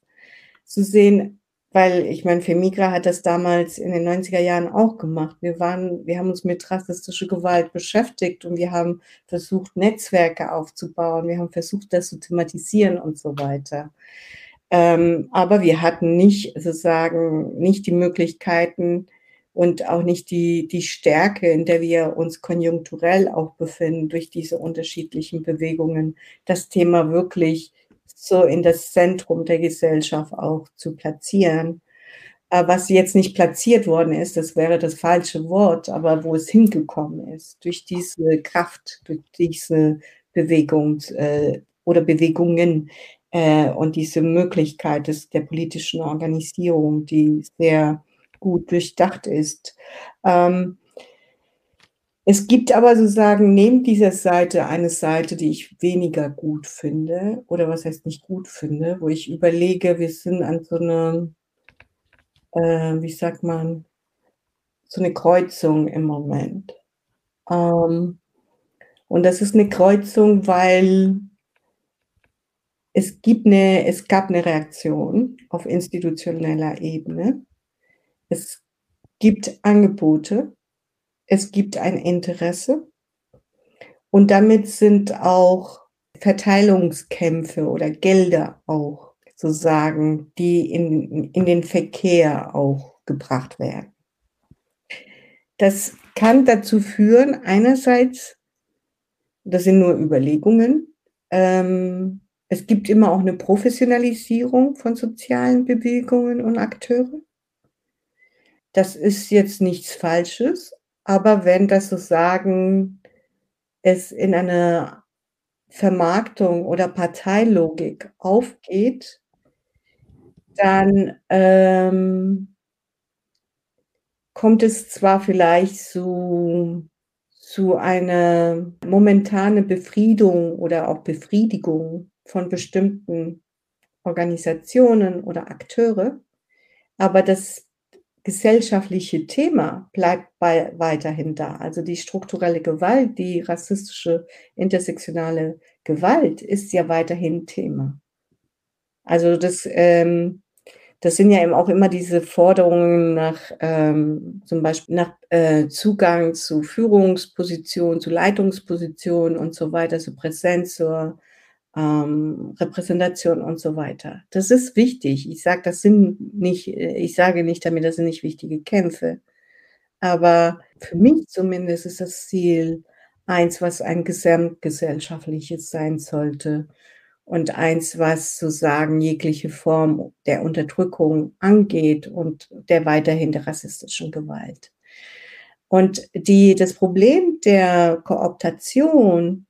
zu sehen, weil ich meine, Femigra hat das damals in den 90er Jahren auch gemacht. Wir waren, wir haben uns mit rassistischer Gewalt beschäftigt und wir haben versucht, Netzwerke aufzubauen. Wir haben versucht, das zu thematisieren und so weiter. Ähm, aber wir hatten nicht sozusagen nicht die Möglichkeiten und auch nicht die, die Stärke, in der wir uns konjunkturell auch befinden durch diese unterschiedlichen Bewegungen, das Thema wirklich so in das Zentrum der Gesellschaft auch zu platzieren. Äh, was jetzt nicht platziert worden ist, das wäre das falsche Wort, aber wo es hingekommen ist, durch diese Kraft, durch diese Bewegung äh, oder Bewegungen äh, und diese Möglichkeit des, der politischen Organisierung, die sehr gut durchdacht ist. Ähm, es gibt aber sozusagen neben dieser Seite eine Seite, die ich weniger gut finde, oder was heißt nicht gut finde, wo ich überlege, wir sind an so einer, äh, wie sagt man, so eine Kreuzung im Moment. Ähm, und das ist eine Kreuzung, weil es gibt eine, es gab eine Reaktion auf institutioneller Ebene. Es gibt Angebote, es gibt ein Interesse und damit sind auch Verteilungskämpfe oder Gelder auch sozusagen, die in, in den Verkehr auch gebracht werden. Das kann dazu führen, einerseits, das sind nur Überlegungen, ähm, es gibt immer auch eine Professionalisierung von sozialen Bewegungen und Akteure. Das ist jetzt nichts Falsches, aber wenn das sozusagen es in eine Vermarktung oder Parteilogik aufgeht, dann ähm, kommt es zwar vielleicht zu, zu einer momentane Befriedung oder auch Befriedigung von bestimmten Organisationen oder Akteure, aber das gesellschaftliche Thema bleibt bei, weiterhin da. Also die strukturelle Gewalt, die rassistische, intersektionale Gewalt ist ja weiterhin Thema. Also das, ähm, das sind ja eben auch immer diese Forderungen nach ähm, zum Beispiel nach äh, Zugang zu Führungspositionen, zu Leitungspositionen und so weiter, zu Präsenz zur ähm, Repräsentation und so weiter. Das ist wichtig. Ich sage, das sind nicht, äh, ich sage nicht damit, das sind nicht wichtige Kämpfe. Aber für mich zumindest ist das Ziel eins, was ein gesamtgesellschaftliches sein sollte und eins, was sozusagen jegliche Form der Unterdrückung angeht und der weiterhin der rassistischen Gewalt. Und die, das Problem der Kooptation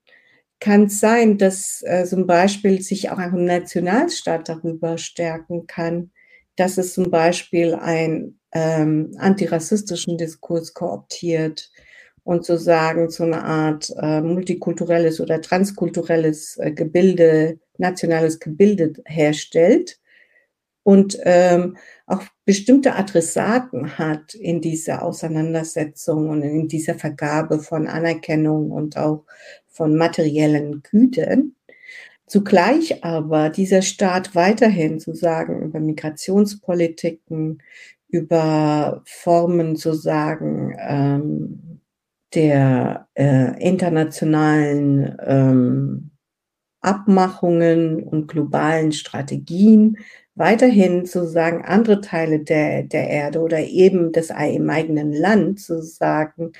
kann es sein, dass äh, zum Beispiel sich auch ein Nationalstaat darüber stärken kann, dass es zum Beispiel einen ähm, antirassistischen Diskurs kooptiert und sozusagen so eine Art äh, multikulturelles oder transkulturelles äh, Gebilde, nationales Gebilde herstellt und ähm, auch bestimmte Adressaten hat in dieser Auseinandersetzung und in dieser Vergabe von Anerkennung und auch von materiellen Gütern, Zugleich aber dieser Staat weiterhin zu sagen über Migrationspolitiken, über Formen zu sagen ähm, der äh, internationalen ähm, Abmachungen und globalen Strategien weiterhin sozusagen andere Teile der, der Erde oder eben das im eigenen Land sozusagen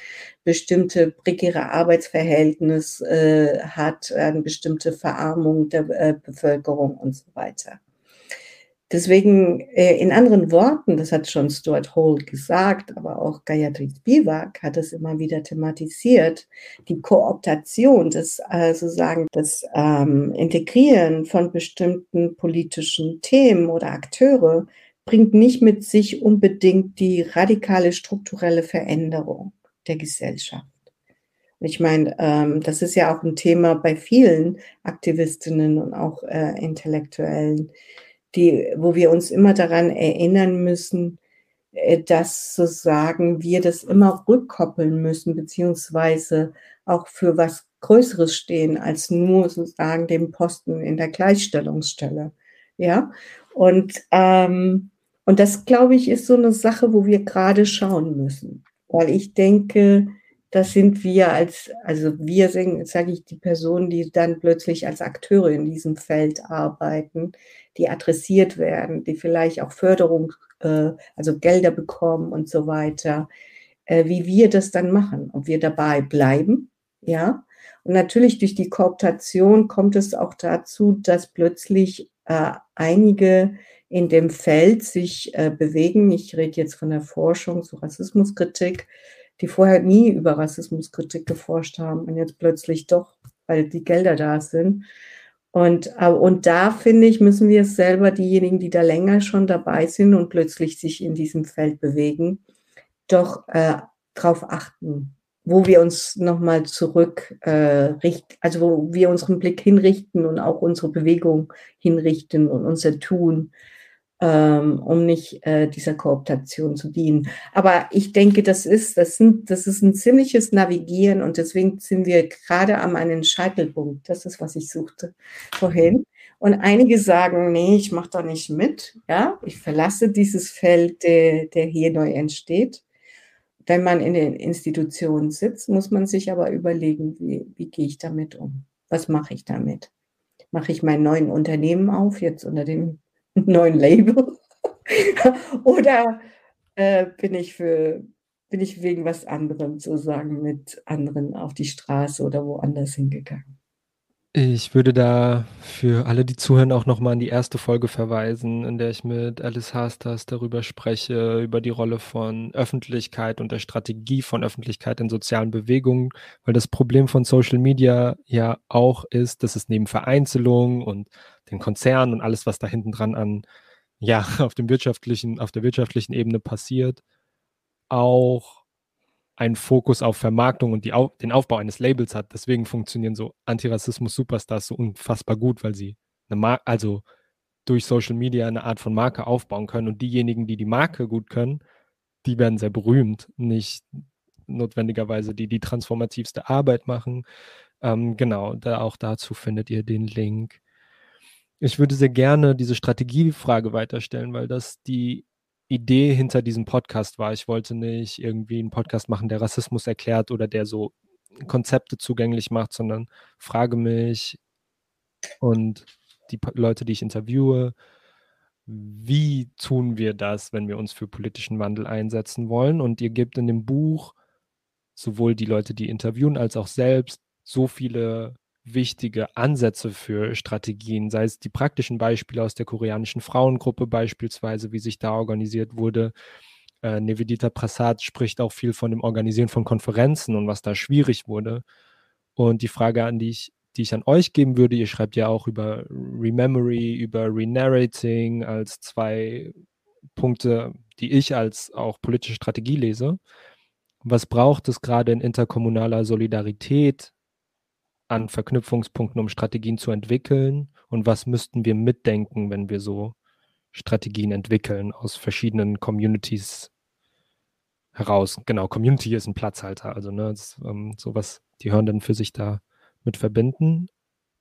bestimmte prekäre Arbeitsverhältnis äh, hat, eine bestimmte Verarmung der äh, Bevölkerung und so weiter. Deswegen, äh, in anderen Worten, das hat schon Stuart Hall gesagt, aber auch Gayatri Spivak hat es immer wieder thematisiert, die Kooptation, das sozusagen das ähm, Integrieren von bestimmten politischen Themen oder Akteure bringt nicht mit sich unbedingt die radikale strukturelle Veränderung der Gesellschaft. Ich meine, ähm, das ist ja auch ein Thema bei vielen Aktivistinnen und auch äh, Intellektuellen, die, wo wir uns immer daran erinnern müssen, äh, dass sozusagen wir das immer rückkoppeln müssen, beziehungsweise auch für was Größeres stehen als nur sozusagen den Posten in der Gleichstellungsstelle. Ja, und, ähm, und das, glaube ich, ist so eine Sache, wo wir gerade schauen müssen, weil ich denke, das sind wir als, also wir sind, sage ich, die Personen, die dann plötzlich als Akteure in diesem Feld arbeiten, die adressiert werden, die vielleicht auch Förderung, äh, also Gelder bekommen und so weiter, äh, wie wir das dann machen, ob wir dabei bleiben, ja. Und natürlich durch die Kooptation kommt es auch dazu, dass plötzlich äh, einige in dem Feld sich bewegen. Ich rede jetzt von der Forschung zu Rassismuskritik, die vorher nie über Rassismuskritik geforscht haben und jetzt plötzlich doch, weil die Gelder da sind. Und, äh, und da finde ich, müssen wir selber, diejenigen, die da länger schon dabei sind und plötzlich sich in diesem Feld bewegen, doch äh, darauf achten, wo wir uns nochmal zurück äh, richten, also wo wir unseren Blick hinrichten und auch unsere Bewegung hinrichten und unser Tun um nicht äh, dieser Kooptation zu dienen. Aber ich denke, das ist, das sind, das ist ein ziemliches Navigieren und deswegen sind wir gerade am einen Scheitelpunkt. Das ist, was ich suchte vorhin. Und einige sagen, nee, ich mache da nicht mit. Ja, ich verlasse dieses Feld, der, der hier neu entsteht. Wenn man in den Institutionen sitzt, muss man sich aber überlegen, wie, wie gehe ich damit um? Was mache ich damit? Mache ich mein neuen Unternehmen auf, jetzt unter dem (laughs) neuen Label? (laughs) Oder äh, bin ich für bin ich wegen was anderem sozusagen mit anderen auf die Straße oder woanders hingegangen? Ich würde da für alle, die zuhören, auch nochmal an die erste Folge verweisen, in der ich mit Alice Hastas darüber spreche, über die Rolle von Öffentlichkeit und der Strategie von Öffentlichkeit in sozialen Bewegungen, weil das Problem von Social Media ja auch ist, dass es neben Vereinzelung und den Konzernen und alles, was da hinten dran an, ja, (laughs) auf dem wirtschaftlichen, auf der wirtschaftlichen Ebene passiert, auch einen Fokus auf Vermarktung und die, den Aufbau eines Labels hat. Deswegen funktionieren so Antirassismus-Superstars so unfassbar gut, weil sie eine Marke, also durch Social Media eine Art von Marke aufbauen können. Und diejenigen, die die Marke gut können, die werden sehr berühmt, nicht notwendigerweise die die transformativste Arbeit machen. Ähm, genau, da auch dazu findet ihr den Link. Ich würde sehr gerne diese Strategiefrage weiterstellen, weil das die Idee hinter diesem Podcast war. Ich wollte nicht irgendwie einen Podcast machen, der Rassismus erklärt oder der so Konzepte zugänglich macht, sondern frage mich und die Leute, die ich interviewe, wie tun wir das, wenn wir uns für politischen Wandel einsetzen wollen? Und ihr gebt in dem Buch sowohl die Leute, die interviewen, als auch selbst so viele wichtige Ansätze für Strategien, sei es die praktischen Beispiele aus der koreanischen Frauengruppe beispielsweise, wie sich da organisiert wurde. Äh, Nevedita Prasad spricht auch viel von dem Organisieren von Konferenzen und was da schwierig wurde. Und die Frage, an die ich, die ich an euch geben würde, ihr schreibt ja auch über Rememory, über Renarrating als zwei Punkte, die ich als auch politische Strategie lese. Was braucht es gerade in interkommunaler Solidarität an Verknüpfungspunkten, um Strategien zu entwickeln? Und was müssten wir mitdenken, wenn wir so Strategien entwickeln aus verschiedenen Communities heraus? Genau, Community ist ein Platzhalter, also ne, das, ähm, sowas, die hören dann für sich da mit verbinden.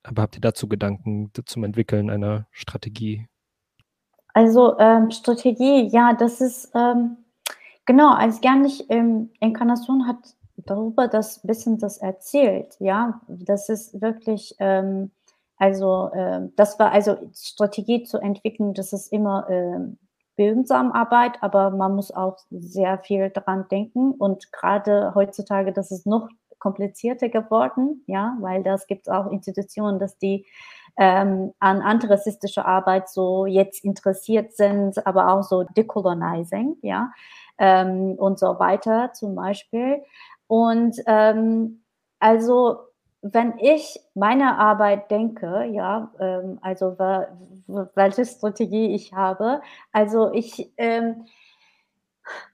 Aber habt ihr dazu Gedanken zum Entwickeln einer Strategie? Also ähm, Strategie, ja, das ist ähm, genau, als gar nicht ähm, Inkarnation hat darüber das bisschen das erzählt, ja, das ist wirklich, ähm, also äh, das war also Strategie zu entwickeln, das ist immer äh, Bildungsarbeit, aber man muss auch sehr viel daran denken und gerade heutzutage, das ist noch komplizierter geworden, ja, weil das gibt auch Institutionen, dass die ähm, an antirassistische Arbeit so jetzt interessiert sind, aber auch so Decolonizing, ja, ähm, und so weiter zum Beispiel. Und ähm, also wenn ich meine Arbeit denke, ja, ähm, also welche Strategie ich habe, also ich ähm,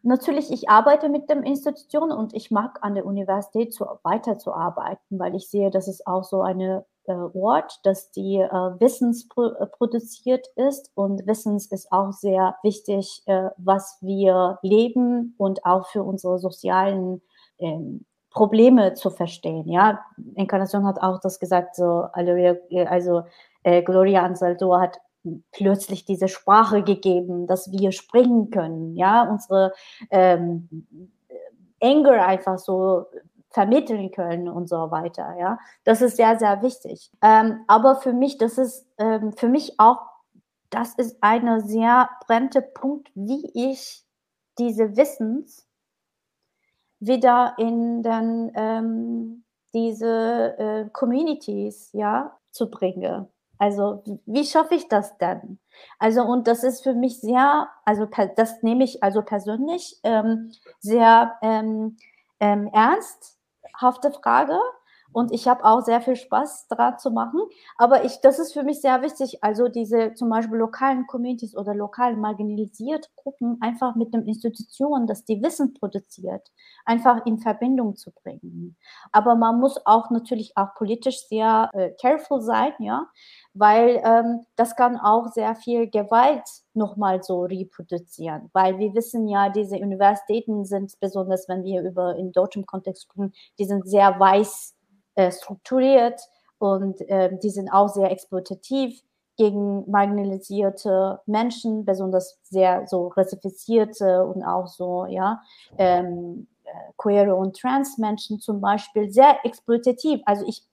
natürlich, ich arbeite mit dem Institution und ich mag an der Universität zu, weiterzuarbeiten, weil ich sehe, dass es auch so eine äh, Ort, dass die äh, Wissens äh, produziert ist und Wissens ist auch sehr wichtig, äh, was wir leben und auch für unsere sozialen ähm, Probleme zu verstehen. Ja, Inkarnation hat auch das gesagt, so, also äh, Gloria Ansaldo hat plötzlich diese Sprache gegeben, dass wir springen können, ja, unsere ähm, Anger einfach so vermitteln können und so weiter, ja. Das ist sehr, sehr wichtig. Ähm, aber für mich, das ist ähm, für mich auch, das ist ein sehr brennender Punkt, wie ich diese Wissens wieder in dann ähm, diese äh, Communities ja zu bringen. Also wie schaffe ich das denn? Also und das ist für mich sehr, also das nehme ich also persönlich ähm, sehr ähm, ähm, ernsthafte Frage, und ich habe auch sehr viel Spaß daran zu machen. Aber ich, das ist für mich sehr wichtig, also diese zum Beispiel lokalen Communities oder lokal marginalisierte Gruppen einfach mit den Institutionen, dass die Wissen produziert, einfach in Verbindung zu bringen. Aber man muss auch natürlich auch politisch sehr äh, careful sein, ja, weil ähm, das kann auch sehr viel Gewalt nochmal so reproduzieren, weil wir wissen ja, diese Universitäten sind besonders, wenn wir über in deutschem Kontext sprechen, die sind sehr weiß äh, strukturiert und äh, die sind auch sehr exploitativ gegen marginalisierte Menschen, besonders sehr so rassifizierte und auch so, ja, ähm, äh, queere und trans Menschen zum Beispiel sehr exploitativ. Also ich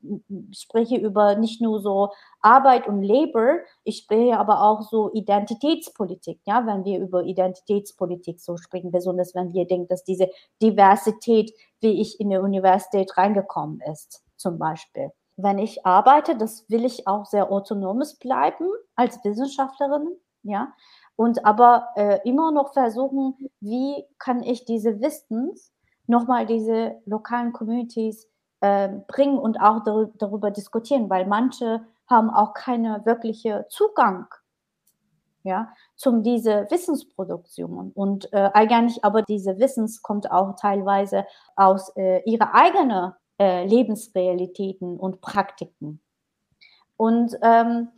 spreche über nicht nur so Arbeit und Labor, ich spreche aber auch so Identitätspolitik, ja, wenn wir über Identitätspolitik so sprechen, besonders wenn wir denken, dass diese Diversität, wie ich in der Universität reingekommen ist zum Beispiel. Wenn ich arbeite, das will ich auch sehr autonomes bleiben als Wissenschaftlerin, ja, und aber äh, immer noch versuchen, wie kann ich diese Wissens nochmal diese lokalen Communities äh, bringen und auch dar darüber diskutieren, weil manche haben auch keine wirkliche Zugang ja, zum diese Wissensproduktion. Und äh, eigentlich aber diese Wissens kommt auch teilweise aus äh, ihrer eigenen äh, Lebensrealitäten und Praktiken. Und ähm,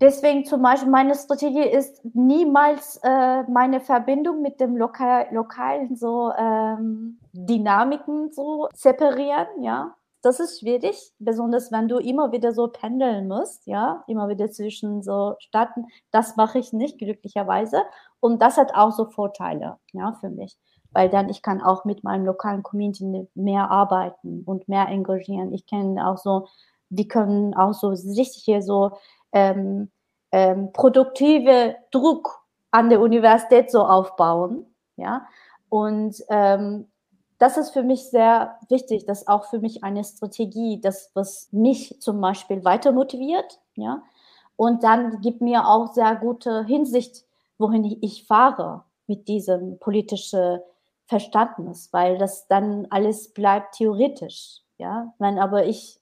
deswegen zum Beispiel meine Strategie ist niemals äh, meine Verbindung mit dem Lokal, lokalen so ähm, Dynamiken so separieren, ja. Das ist schwierig, besonders wenn du immer wieder so pendeln musst, ja, immer wieder zwischen so Staaten. Das mache ich nicht, glücklicherweise. Und das hat auch so Vorteile, ja, für mich weil dann ich kann auch mit meinem lokalen Community mehr arbeiten und mehr engagieren. Ich kenne auch so, die können auch so richtig hier so ähm, ähm, produktive Druck an der Universität so aufbauen, ja. Und ähm, das ist für mich sehr wichtig, das ist auch für mich eine Strategie, das was mich zum Beispiel weiter motiviert, ja. Und dann gibt mir auch sehr gute Hinsicht, wohin ich fahre mit diesem politischen Verstandenes, weil das dann alles bleibt theoretisch. Ja, wenn aber ich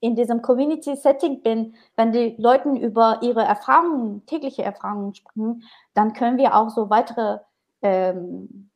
in diesem Community-Setting bin, wenn die Leute über ihre Erfahrungen, tägliche Erfahrungen sprechen, dann können wir auch so weitere ähm,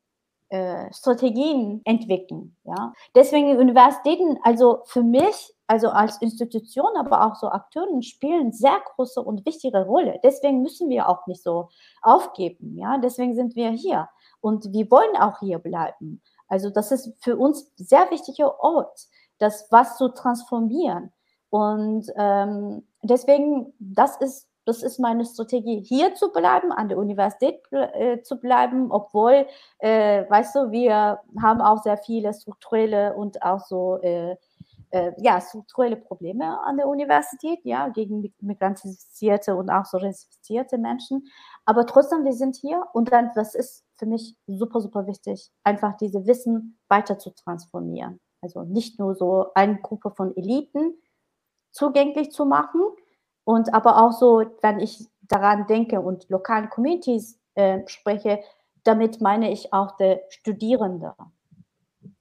äh, Strategien entwickeln. Ja? Deswegen Universitäten, also für mich, also als Institution, aber auch so Akteuren spielen sehr große und wichtige Rolle. Deswegen müssen wir auch nicht so aufgeben. Ja? Deswegen sind wir hier und wir wollen auch hier bleiben. Also das ist für uns sehr wichtiger Ort, das was zu transformieren. Und ähm, deswegen, das ist, das ist meine Strategie, hier zu bleiben, an der Universität äh, zu bleiben, obwohl, äh, weißt du, wir haben auch sehr viele strukturelle und auch so äh, äh, ja, strukturelle Probleme an der Universität, ja, gegen migrantisierte und auch so rassifizierte Menschen. Aber trotzdem, wir sind hier und dann, das ist für mich super, super wichtig, einfach diese Wissen weiter zu transformieren. Also nicht nur so eine Gruppe von Eliten zugänglich zu machen und aber auch so, wenn ich daran denke und lokalen Communities äh, spreche, damit meine ich auch der Studierende.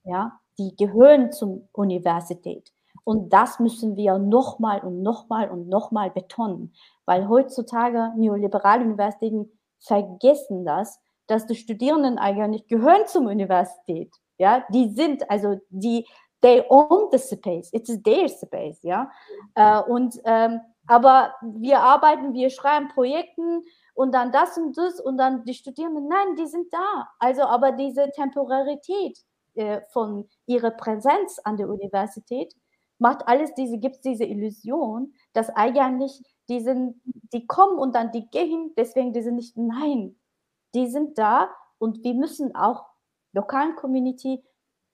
Ja, die gehören zur Universität. Und das müssen wir nochmal und nochmal und nochmal betonen, weil heutzutage neoliberale Universitäten vergessen das, dass die Studierenden eigentlich gehören zum Universität. Ja, die sind, also die, they own the space, it's their space, ja. Äh, und, ähm, aber wir arbeiten, wir schreiben Projekten und dann das und das und dann die Studierenden, nein, die sind da. Also, aber diese Temporarität, äh, von ihrer Präsenz an der Universität, macht alles diese, gibt es diese Illusion, dass eigentlich die sind, die kommen und dann die gehen, deswegen die sind nicht, nein, die sind da und wir müssen auch lokalen Community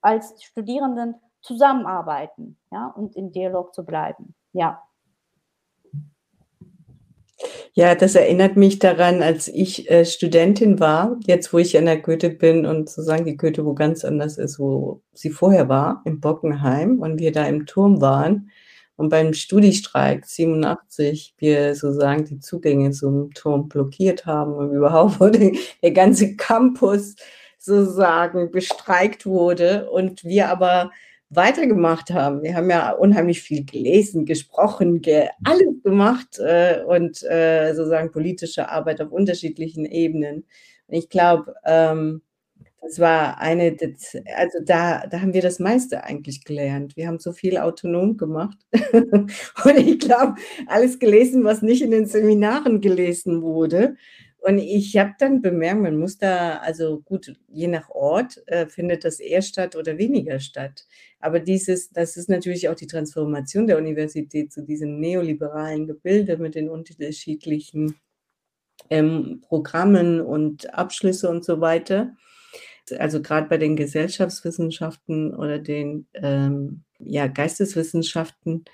als Studierenden zusammenarbeiten, ja, und im Dialog zu bleiben, ja. Ja, das erinnert mich daran, als ich äh, Studentin war, jetzt wo ich an der Goethe bin und sozusagen die Goethe wo ganz anders ist, wo sie vorher war, im Bockenheim und wir da im Turm waren und beim Studiestreik 87 wir sozusagen die Zugänge zum Turm blockiert haben und überhaupt (laughs) wurde der ganze Campus sozusagen bestreikt wurde und wir aber weitergemacht haben. Wir haben ja unheimlich viel gelesen, gesprochen, ge alles gemacht äh, und äh, sozusagen politische Arbeit auf unterschiedlichen Ebenen. Und ich glaube, ähm, das war eine, also da, da haben wir das meiste eigentlich gelernt. Wir haben so viel autonom gemacht. (laughs) und ich glaube, alles gelesen, was nicht in den Seminaren gelesen wurde. Und ich habe dann bemerkt, man muss da, also gut, je nach Ort äh, findet das eher statt oder weniger statt. Aber dieses, das ist natürlich auch die Transformation der Universität zu diesem neoliberalen Gebilde mit den unterschiedlichen ähm, Programmen und Abschlüsse und so weiter. Also gerade bei den Gesellschaftswissenschaften oder den ähm, ja, Geisteswissenschaften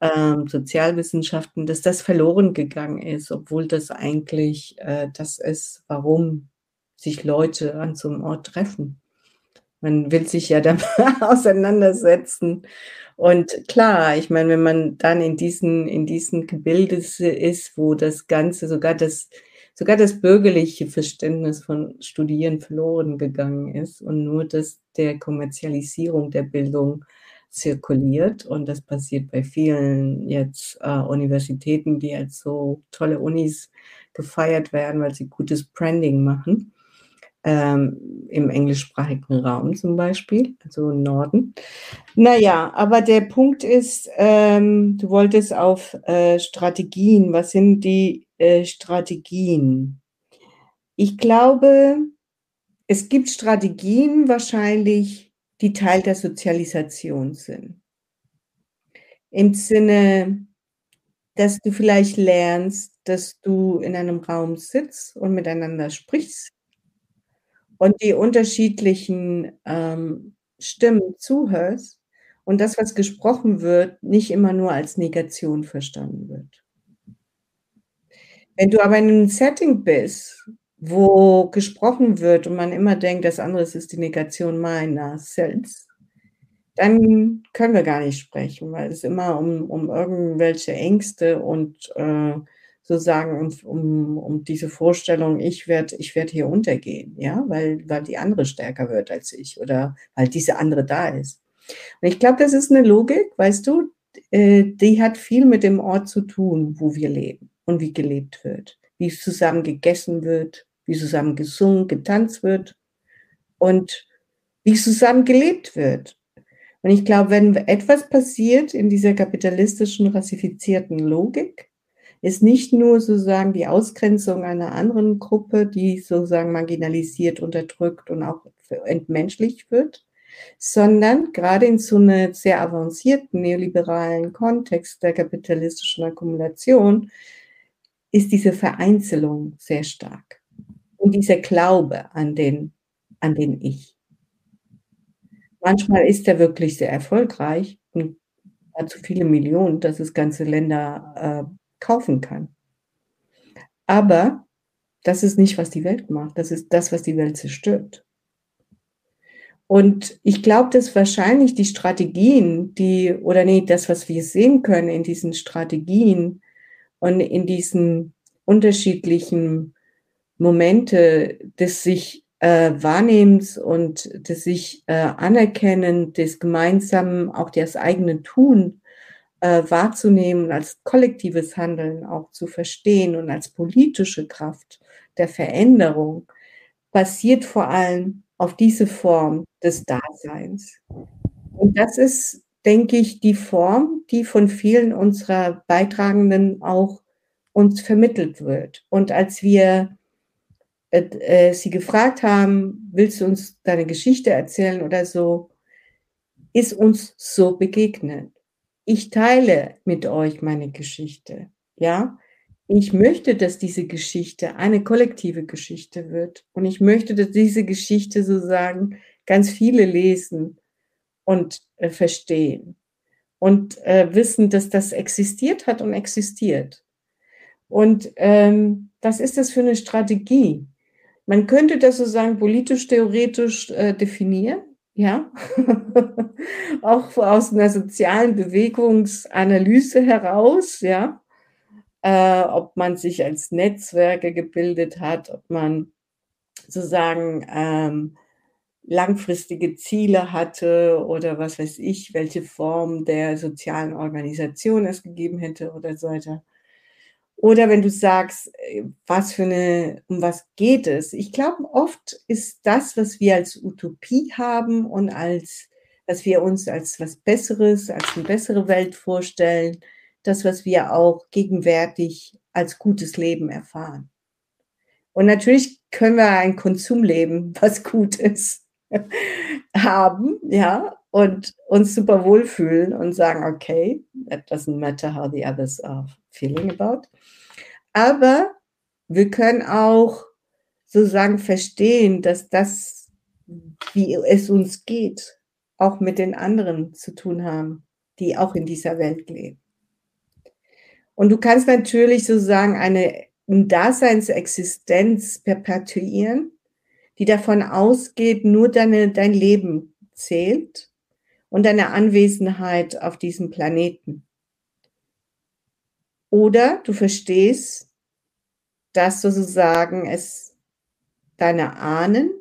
ähm, Sozialwissenschaften, dass das verloren gegangen ist, obwohl das eigentlich äh, das ist, warum sich Leute an so einem Ort treffen. Man will sich ja (laughs) damit auseinandersetzen. Und klar, ich meine, wenn man dann in diesen, in diesen Gebilde ist, wo das Ganze, sogar das, sogar das bürgerliche Verständnis von Studieren verloren gegangen ist und nur das der Kommerzialisierung der Bildung zirkuliert und das passiert bei vielen jetzt äh, Universitäten, die als so tolle Unis gefeiert werden, weil sie gutes Branding machen. Ähm, im englischsprachigen Raum zum Beispiel, also im Norden. Naja, aber der Punkt ist, ähm, du wolltest auf äh, Strategien, was sind die äh, Strategien? Ich glaube, es gibt Strategien wahrscheinlich, die Teil der Sozialisation sind. Im Sinne, dass du vielleicht lernst, dass du in einem Raum sitzt und miteinander sprichst und die unterschiedlichen ähm, Stimmen zuhörst und das, was gesprochen wird, nicht immer nur als Negation verstanden wird. Wenn du aber in einem Setting bist, wo gesprochen wird und man immer denkt, das andere ist die Negation meiner selbst, dann können wir gar nicht sprechen, weil es immer um, um irgendwelche Ängste und äh, sozusagen um, um, um diese Vorstellung, ich werde ich werd hier untergehen, ja, weil, weil die andere stärker wird als ich oder weil diese andere da ist. Und ich glaube, das ist eine Logik, weißt du, äh, die hat viel mit dem Ort zu tun, wo wir leben und wie gelebt wird, wie zusammen gegessen wird, wie zusammen gesungen, getanzt wird und wie zusammen gelebt wird. Und ich glaube, wenn etwas passiert in dieser kapitalistischen, rassifizierten Logik, ist nicht nur sozusagen die Ausgrenzung einer anderen Gruppe, die sozusagen marginalisiert, unterdrückt und auch entmenschlicht wird, sondern gerade in so einem sehr avancierten neoliberalen Kontext der kapitalistischen Akkumulation ist diese Vereinzelung sehr stark und dieser Glaube an den, an den Ich. Manchmal ist er wirklich sehr erfolgreich und hat so viele Millionen, dass es ganze Länder äh, kaufen kann. Aber das ist nicht, was die Welt macht. Das ist das, was die Welt zerstört. Und ich glaube, dass wahrscheinlich die Strategien, die, oder nee, das, was wir sehen können in diesen Strategien und in diesen unterschiedlichen Momente des sich äh, Wahrnehmens und des sich äh, Anerkennen, des gemeinsamen, auch das eigene Tun äh, wahrzunehmen und als kollektives Handeln auch zu verstehen und als politische Kraft der Veränderung, basiert vor allem auf diese Form des Daseins. Und das ist, denke ich, die Form, die von vielen unserer Beitragenden auch uns vermittelt wird. Und als wir äh, äh, sie gefragt haben, willst du uns deine Geschichte erzählen oder so, ist uns so begegnet ich teile mit euch meine Geschichte. Ja, ich möchte, dass diese Geschichte eine kollektive Geschichte wird. Und ich möchte, dass diese Geschichte sozusagen ganz viele lesen und äh, verstehen und äh, wissen, dass das existiert hat und existiert. Und ähm, was ist das für eine Strategie? Man könnte das sozusagen politisch-theoretisch äh, definieren ja, (laughs) auch aus einer sozialen Bewegungsanalyse heraus, ja, äh, ob man sich als Netzwerke gebildet hat, ob man sozusagen ähm, langfristige Ziele hatte oder was weiß ich, welche Form der sozialen Organisation es gegeben hätte oder so weiter. Oder wenn du sagst, äh, was für eine, um was geht es? Ich glaube, oft ist das, was wir als Utopie haben und als, was wir uns als was Besseres, als eine bessere Welt vorstellen, das, was wir auch gegenwärtig als gutes Leben erfahren. Und natürlich können wir ein Konsumleben, was gut ist, haben, ja, und uns super wohlfühlen und sagen, okay, that doesn't matter how the others are feeling about. Aber wir können auch sozusagen verstehen, dass das, wie es uns geht, auch mit den anderen zu tun haben, die auch in dieser Welt leben. Und du kannst natürlich sozusagen eine Daseinsexistenz perpetuieren, die davon ausgeht, nur deine, dein Leben zählt und deine Anwesenheit auf diesem Planeten. Oder du verstehst, dass sozusagen es deine Ahnen,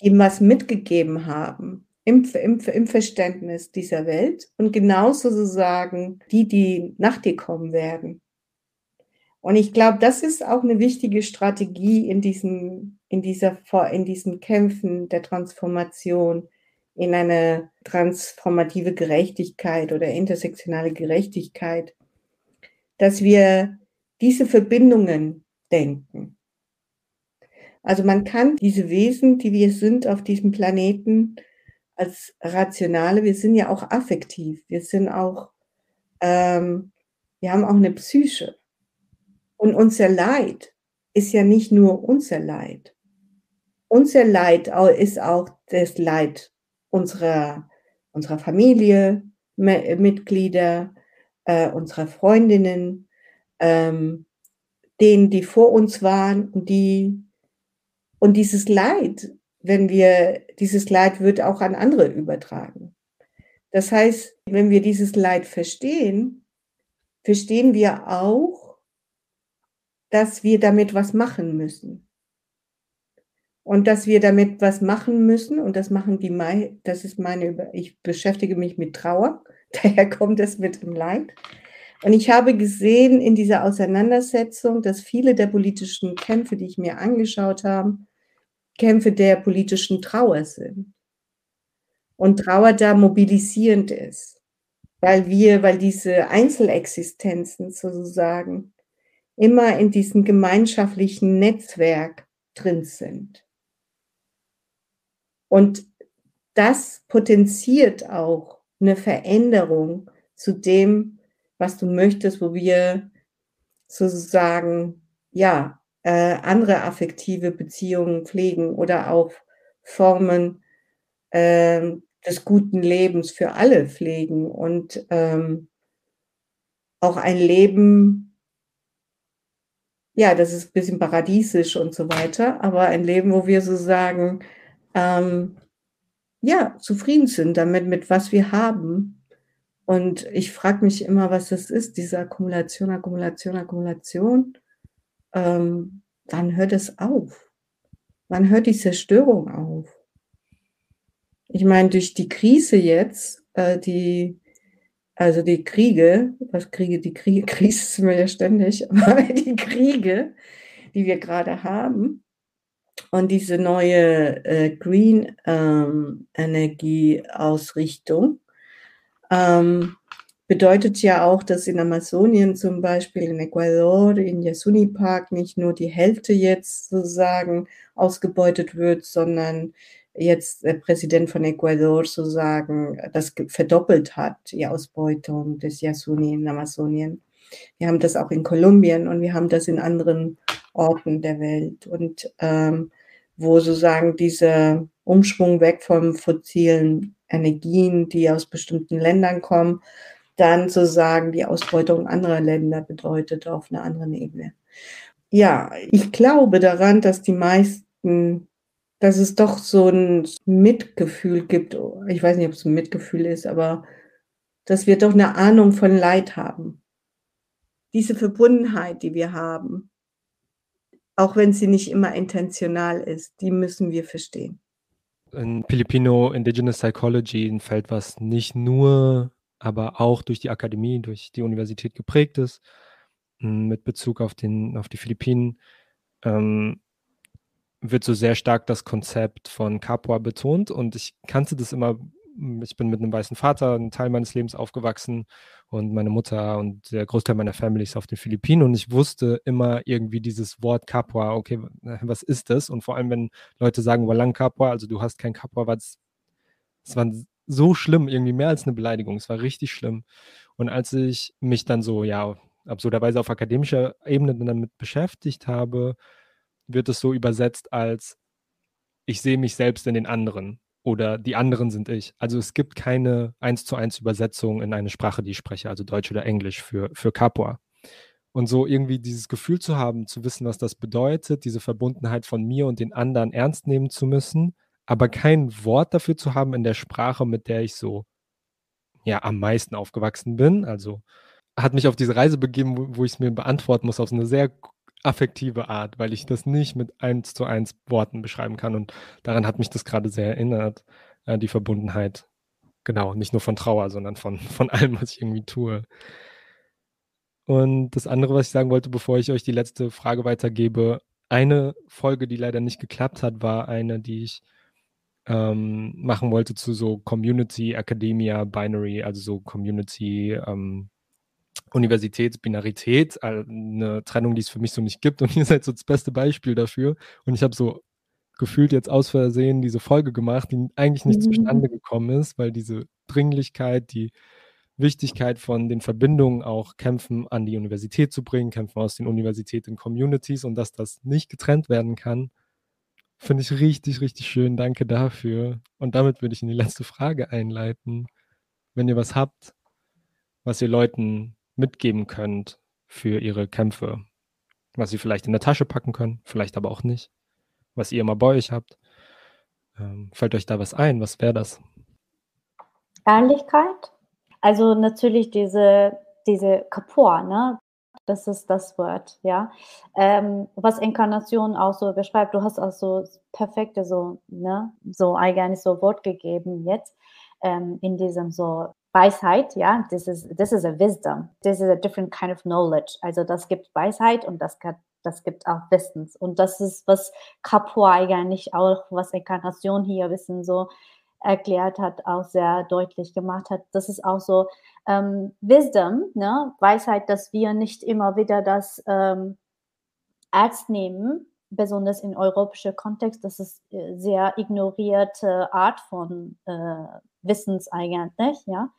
die was mitgegeben haben im, im, im Verständnis dieser Welt und genauso sozusagen die, die nach dir kommen werden. Und ich glaube, das ist auch eine wichtige Strategie in diesen, in dieser, in diesen Kämpfen der Transformation in eine transformative Gerechtigkeit oder intersektionale Gerechtigkeit, dass wir diese Verbindungen denken. Also man kann diese Wesen, die wir sind auf diesem Planeten, als rationale, wir sind ja auch affektiv, wir sind auch, ähm, wir haben auch eine Psyche. Und unser Leid ist ja nicht nur unser Leid. Unser Leid ist auch das Leid unserer, unserer Familie, Mitglieder, äh, unserer Freundinnen, ähm, denen, die vor uns waren und die und dieses Leid, wenn wir dieses Leid wird auch an andere übertragen. Das heißt, wenn wir dieses Leid verstehen, verstehen wir auch, dass wir damit was machen müssen. Und dass wir damit was machen müssen, und das machen die, das ist meine, ich beschäftige mich mit Trauer, (laughs) Daher kommt es mit dem Leid. Und ich habe gesehen in dieser Auseinandersetzung, dass viele der politischen Kämpfe, die ich mir angeschaut habe, Kämpfe der politischen Trauer sind. Und Trauer da mobilisierend ist, weil wir, weil diese Einzelexistenzen sozusagen immer in diesem gemeinschaftlichen Netzwerk drin sind. Und das potenziert auch eine Veränderung zu dem, was du möchtest, wo wir sozusagen, ja, äh, andere affektive Beziehungen pflegen oder auch Formen äh, des guten Lebens für alle pflegen und ähm, auch ein Leben, ja, das ist ein bisschen paradiesisch und so weiter, aber ein Leben, wo wir so sagen, ähm, ja, zufrieden sind damit, mit was wir haben. Und ich frage mich immer, was das ist, diese Akkumulation, Akkumulation, Akkumulation. Ähm, wann hört es auf? Wann hört die Zerstörung auf? Ich meine, durch die Krise jetzt, äh, die also die Kriege, was Kriege, die (laughs) Kriege, Krise sind wir ja ständig, aber (laughs) die Kriege, die wir gerade haben und diese neue äh, Green ähm, Energieausrichtung ähm, bedeutet ja auch, dass in Amazonien zum Beispiel, in Ecuador, in Yasuni Park nicht nur die Hälfte jetzt sozusagen ausgebeutet wird, sondern jetzt der Präsident von Ecuador sozusagen das verdoppelt hat, die Ausbeutung des Yasuni in Amazonien. Wir haben das auch in Kolumbien und wir haben das in anderen Orten der Welt. Und ähm, wo sozusagen dieser Umschwung weg von fossilen Energien, die aus bestimmten Ländern kommen, dann sozusagen die Ausbeutung anderer Länder bedeutet auf einer anderen Ebene. Ja, ich glaube daran, dass die meisten dass es doch so ein Mitgefühl gibt. Ich weiß nicht, ob es ein Mitgefühl ist, aber dass wir doch eine Ahnung von Leid haben. Diese Verbundenheit, die wir haben, auch wenn sie nicht immer intentional ist, die müssen wir verstehen. In Filipino Indigenous Psychology ein Feld, was nicht nur, aber auch durch die Akademie, durch die Universität geprägt ist, mit Bezug auf, den, auf die Philippinen. Ähm, wird so sehr stark das Konzept von Capua betont und ich kannte das immer, ich bin mit einem weißen Vater einen Teil meines Lebens aufgewachsen und meine Mutter und der Großteil meiner Family ist auf den Philippinen und ich wusste immer irgendwie dieses Wort Capua, okay, was ist das? Und vor allem, wenn Leute sagen, Walang Capua, also du hast kein Capua, war es, es war so schlimm, irgendwie mehr als eine Beleidigung, es war richtig schlimm. Und als ich mich dann so, ja, absurderweise auf akademischer Ebene damit beschäftigt habe, wird es so übersetzt als ich sehe mich selbst in den anderen oder die anderen sind ich. Also es gibt keine eins zu eins Übersetzung in eine Sprache, die ich spreche, also Deutsch oder Englisch für, für Capua. Und so irgendwie dieses Gefühl zu haben, zu wissen, was das bedeutet, diese Verbundenheit von mir und den anderen ernst nehmen zu müssen, aber kein Wort dafür zu haben in der Sprache, mit der ich so ja am meisten aufgewachsen bin. Also hat mich auf diese Reise begeben, wo, wo ich es mir beantworten muss, auf eine sehr affektive Art, weil ich das nicht mit eins zu eins Worten beschreiben kann. Und daran hat mich das gerade sehr erinnert, äh, die Verbundenheit. Genau, nicht nur von Trauer, sondern von, (laughs) von allem, was ich irgendwie tue. Und das andere, was ich sagen wollte, bevor ich euch die letzte Frage weitergebe, eine Folge, die leider nicht geklappt hat, war eine, die ich ähm, machen wollte zu so Community, Academia, Binary, also so Community, ähm, Universitätsbinarität, eine Trennung, die es für mich so nicht gibt. Und (laughs) ihr seid so das beste Beispiel dafür. Und ich habe so gefühlt jetzt aus Versehen diese Folge gemacht, die eigentlich nicht mhm. zustande gekommen ist, weil diese Dringlichkeit, die Wichtigkeit von den Verbindungen auch Kämpfen an die Universität zu bringen, Kämpfen aus den Universitäten Communities und dass das nicht getrennt werden kann, finde ich richtig, richtig schön. Danke dafür. Und damit würde ich in die letzte Frage einleiten. Wenn ihr was habt, was ihr Leuten mitgeben könnt für ihre Kämpfe. Was sie vielleicht in der Tasche packen können, vielleicht aber auch nicht. Was ihr immer bei euch habt. Ähm, fällt euch da was ein? Was wäre das? Ehrlichkeit. Also natürlich diese, diese Kapor, ne? Das ist das Wort, ja. Ähm, was Inkarnation auch so beschreibt, du hast auch so perfekte, so, ne, so eigentlich so Wort gegeben jetzt, ähm, in diesem so Weisheit, ja, this is, this is a wisdom. This is a different kind of knowledge. Also das gibt Weisheit und das, das gibt auch Wissens. Und das ist, was Capua eigentlich auch, was Inkarnation hier Wissen so erklärt hat, auch sehr deutlich gemacht hat. Das ist auch so ähm, Wisdom, ne? Weisheit, dass wir nicht immer wieder das ähm, Arzt nehmen, besonders in europäischer Kontext, das ist äh, sehr ignorierte Art von äh, Wissens eigentlich, ja.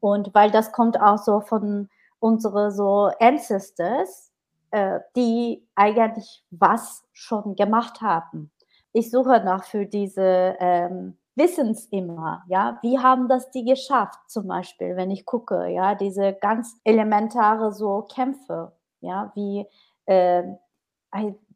Und weil das kommt auch so von unsere so Ancestors, äh, die eigentlich was schon gemacht haben. Ich suche nach für diese ähm, Wissens immer, ja, wie haben das die geschafft, zum Beispiel, wenn ich gucke, ja, diese ganz elementare so Kämpfe, ja, wie, äh,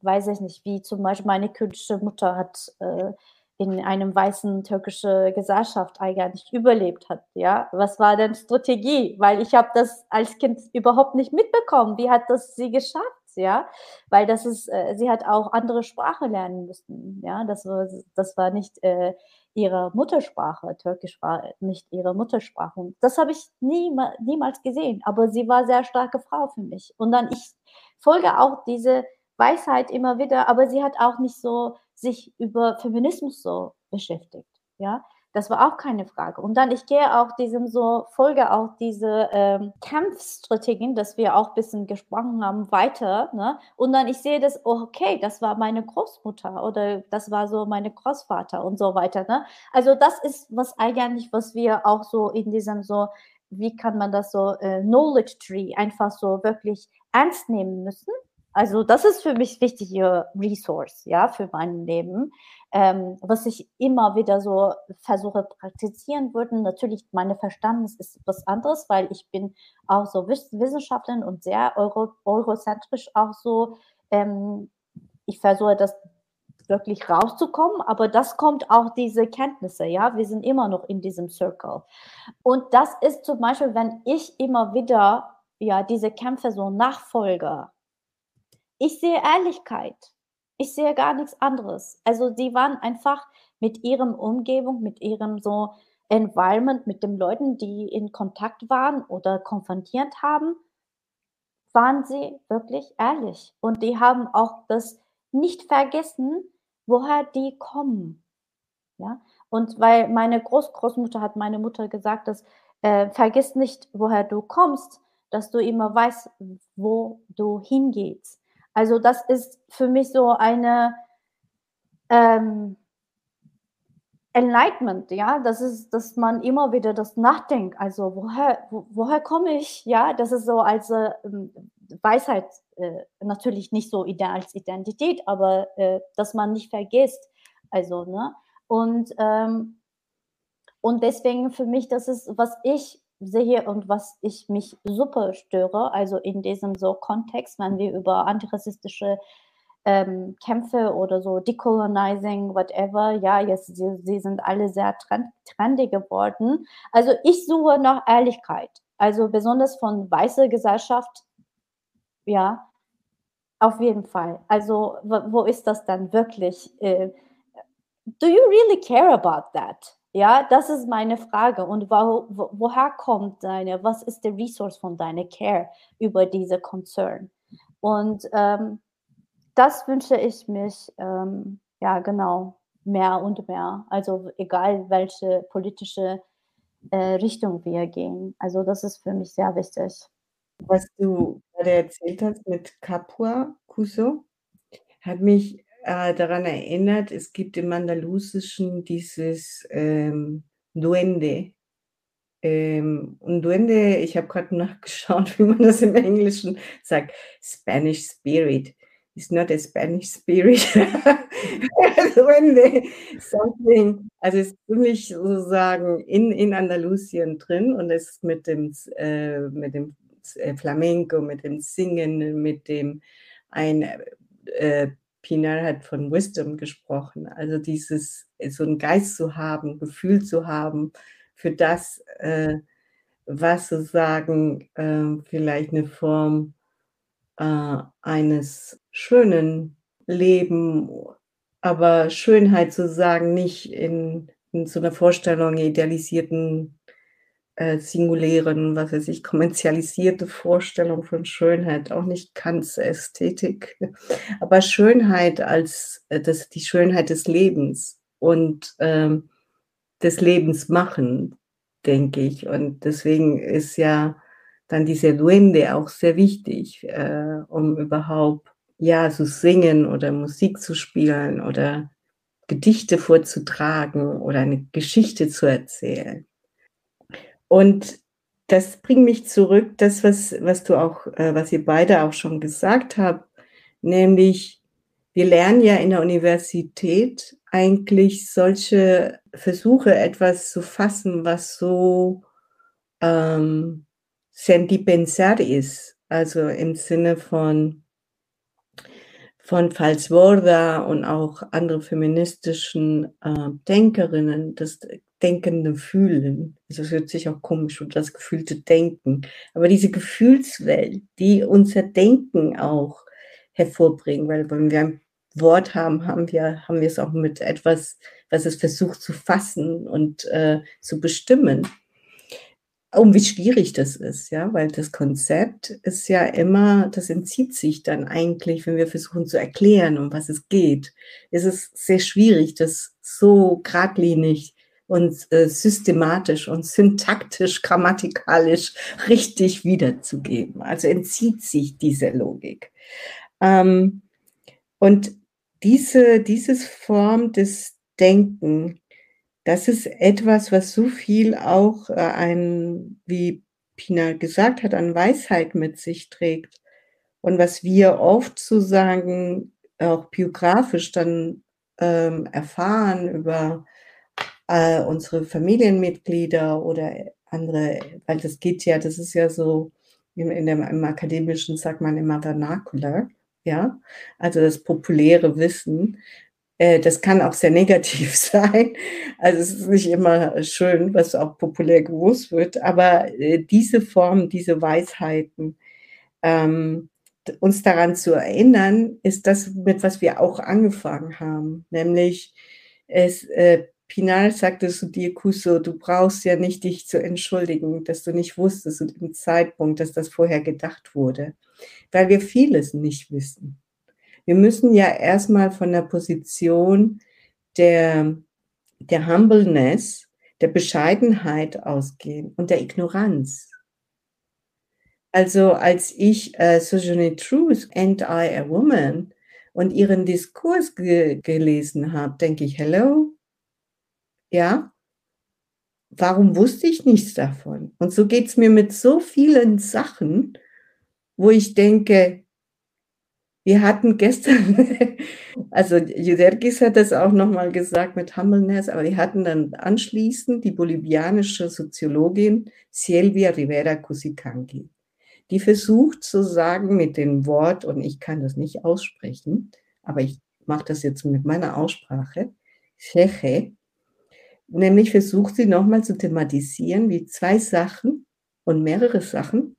weiß ich nicht, wie zum Beispiel meine kurdische Mutter hat äh, in einem weißen türkischen Gesellschaft eigentlich überlebt hat, ja, was war denn Strategie, weil ich habe das als Kind überhaupt nicht mitbekommen, wie hat das sie geschafft, ja, weil das ist, äh, sie hat auch andere Sprache lernen müssen, ja, das war, das war nicht äh, ihre Muttersprache, Türkisch war nicht ihre Muttersprache. das habe ich nie, niemals gesehen, aber sie war sehr starke Frau für mich. Und dann ich folge auch diese Weisheit immer wieder, aber sie hat auch nicht so sich über Feminismus so beschäftigt, ja. Das war auch keine Frage. Und dann, ich gehe auch diesem so, folge auch diese ähm, Kampfstrategien, dass wir auch ein bisschen gesprochen haben, weiter. Ne? Und dann, ich sehe das, oh, okay, das war meine Großmutter oder das war so meine Großvater und so weiter. Ne? Also das ist was eigentlich, was wir auch so in diesem so, wie kann man das so, äh, Knowledge Tree einfach so wirklich ernst nehmen müssen. Also das ist für mich wichtige Resource, ja, für mein Leben ähm, was ich immer wieder so versuche praktizieren würde. Natürlich, meine Verständnis ist was anderes, weil ich bin auch so Wissenschaftlerin und sehr euro eurozentrisch auch so. Ähm, ich versuche das wirklich rauszukommen, aber das kommt auch diese Kenntnisse, ja, wir sind immer noch in diesem Circle. Und das ist zum Beispiel, wenn ich immer wieder, ja, diese Kämpfe so nachfolge, ich sehe Ehrlichkeit. Ich sehe gar nichts anderes. Also sie waren einfach mit ihrem Umgebung, mit ihrem so Environment, mit den Leuten, die in Kontakt waren oder konfrontiert haben, waren sie wirklich ehrlich. Und die haben auch das nicht vergessen, woher die kommen. Ja, und weil meine Großgroßmutter hat meine Mutter gesagt, dass äh, vergiss nicht, woher du kommst, dass du immer weißt, wo du hingehst. Also das ist für mich so eine ähm, Enlightenment, ja, das ist, dass man immer wieder das nachdenkt, also woher, wo, woher komme ich, ja, das ist so als äh, Weisheit, äh, natürlich nicht so als Identität, aber äh, dass man nicht vergisst, also, ne, und, ähm, und deswegen für mich, das ist, was ich sehe und was ich mich super störe, also in diesem so Kontext, wenn wir über antirassistische ähm, Kämpfe oder so Decolonizing, whatever, ja, jetzt sie, sie sind alle sehr trend, trendy geworden. Also ich suche nach Ehrlichkeit, also besonders von weißer Gesellschaft, ja, auf jeden Fall. Also wo ist das dann wirklich? Äh, do you really care about that? Ja, das ist meine Frage. Und wo, wo, woher kommt deine, was ist der Resource von deiner Care über diese Konzern? Und ähm, das wünsche ich mich, ähm, ja, genau, mehr und mehr. Also egal, welche politische äh, Richtung wir gehen. Also das ist für mich sehr wichtig. Was du gerade erzählt hast mit Capua Cuso, hat mich äh, daran erinnert, es gibt im Andalusischen dieses ähm, Duende. Ähm, und Duende, ich habe gerade (laughs) nachgeschaut, wie man das im Englischen sagt, Spanish Spirit. It's not a Spanish Spirit. (laughs) Duende, something. Also ist ziemlich sozusagen in, in Andalusien drin und es ist mit dem, äh, mit dem äh, Flamenco, mit dem Singen, mit dem ein äh, Pinar hat von Wisdom gesprochen, also dieses, so einen Geist zu haben, Gefühl zu haben für das, äh, was sozusagen äh, vielleicht eine Form äh, eines schönen Leben, aber Schönheit zu sagen, nicht in, in so einer Vorstellung idealisierten äh, singulären, was weiß ich, kommerzialisierte Vorstellung von Schönheit, auch nicht Kants Ästhetik, (laughs) aber Schönheit als äh, das, die Schönheit des Lebens und ähm, des Lebens machen, denke ich. Und deswegen ist ja dann diese Duende auch sehr wichtig, äh, um überhaupt ja, zu singen oder Musik zu spielen oder Gedichte vorzutragen oder eine Geschichte zu erzählen. Und das bringt mich zurück, das, was, was du auch, äh, was ihr beide auch schon gesagt habt, nämlich wir lernen ja in der Universität eigentlich solche Versuche, etwas zu fassen, was so ähm, sentipensar ist, also im Sinne von von Falsworda und auch andere feministischen äh, Denkerinnen, das denkende Fühlen. Also es hört sich auch komisch und das gefühlte Denken. Aber diese Gefühlswelt, die unser Denken auch hervorbringen, weil wenn wir ein Wort haben, haben wir, haben wir es auch mit etwas, was es versucht zu fassen und äh, zu bestimmen um wie schwierig das ist, ja, weil das Konzept ist ja immer, das entzieht sich dann eigentlich, wenn wir versuchen zu erklären, um was es geht. Es ist sehr schwierig, das so geradlinig und äh, systematisch und syntaktisch, grammatikalisch richtig wiederzugeben. Also entzieht sich diese Logik. Ähm, und diese, dieses Form des Denken das ist etwas, was so viel auch äh, ein, wie Pina gesagt hat, an Weisheit mit sich trägt. Und was wir oft sozusagen auch biografisch dann ähm, erfahren über äh, unsere Familienmitglieder oder andere, weil das geht ja, das ist ja so, in, in dem, im Akademischen sagt man immer Vernacular, ja, also das populäre Wissen, äh, das kann auch sehr (laughs) negativ sein. Also es ist nicht immer schön, was auch populär gewusst wird, aber äh, diese Form, diese Weisheiten, ähm, uns daran zu erinnern, ist das, mit was wir auch angefangen haben. Nämlich, es, äh, Pinal sagte zu dir, Kuso, du brauchst ja nicht dich zu entschuldigen, dass du nicht wusstest zu dem Zeitpunkt, dass das vorher gedacht wurde, weil wir vieles nicht wissen. Wir müssen ja erstmal von der Position der, der Humbleness, der Bescheidenheit ausgehen und der Ignoranz. Also als ich äh, Sojourner Truth and I a Woman und ihren Diskurs ge gelesen habe, denke ich, hello, ja, warum wusste ich nichts davon? Und so geht es mir mit so vielen Sachen, wo ich denke, wir hatten gestern, (laughs) also Judergis hat das auch nochmal gesagt mit Humbleness, aber wir hatten dann anschließend die bolivianische Soziologin Silvia Rivera Cusicanqui, die versucht zu sagen mit dem Wort, und ich kann das nicht aussprechen, aber ich mache das jetzt mit meiner Aussprache, Cheche, nämlich versucht sie nochmal zu thematisieren, wie zwei Sachen und mehrere Sachen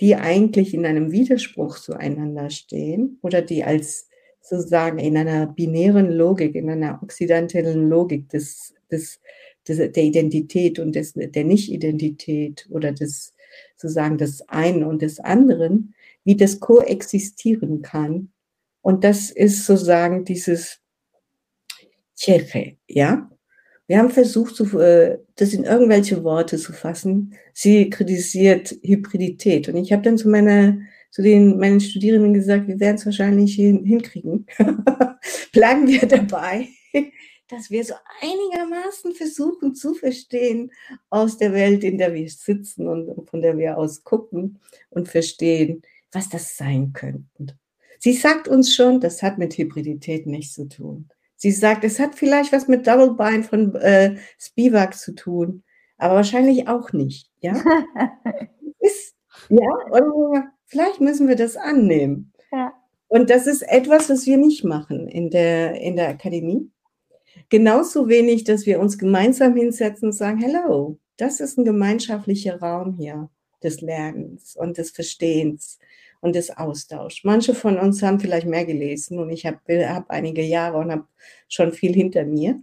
die eigentlich in einem Widerspruch zueinander stehen oder die als sozusagen in einer binären Logik, in einer occidentalen Logik des, des, des, der Identität und des, der Nicht-Identität oder des sozusagen des einen und des anderen, wie das koexistieren kann. Und das ist sozusagen dieses Cheche, ja? Wir haben versucht, äh, das in irgendwelche Worte zu fassen. Sie kritisiert Hybridität. Und ich habe dann zu, meiner, zu den, meinen Studierenden gesagt, wir werden es wahrscheinlich hin, hinkriegen. (laughs) Bleiben wir dabei, dass wir so einigermaßen versuchen zu verstehen aus der Welt, in der wir sitzen und von der wir aus gucken und verstehen, was das sein könnte. Sie sagt uns schon, das hat mit Hybridität nichts zu tun. Sie sagt, es hat vielleicht was mit Double Bind von äh, Spivak zu tun, aber wahrscheinlich auch nicht. Ja, (laughs) ist, ja und vielleicht müssen wir das annehmen. Ja. Und das ist etwas, was wir nicht machen in der, in der Akademie. Genauso wenig, dass wir uns gemeinsam hinsetzen und sagen, hello, das ist ein gemeinschaftlicher Raum hier des Lernens und des Verstehens und des Austauschs. Manche von uns haben vielleicht mehr gelesen und ich habe hab einige Jahre und habe schon viel hinter mir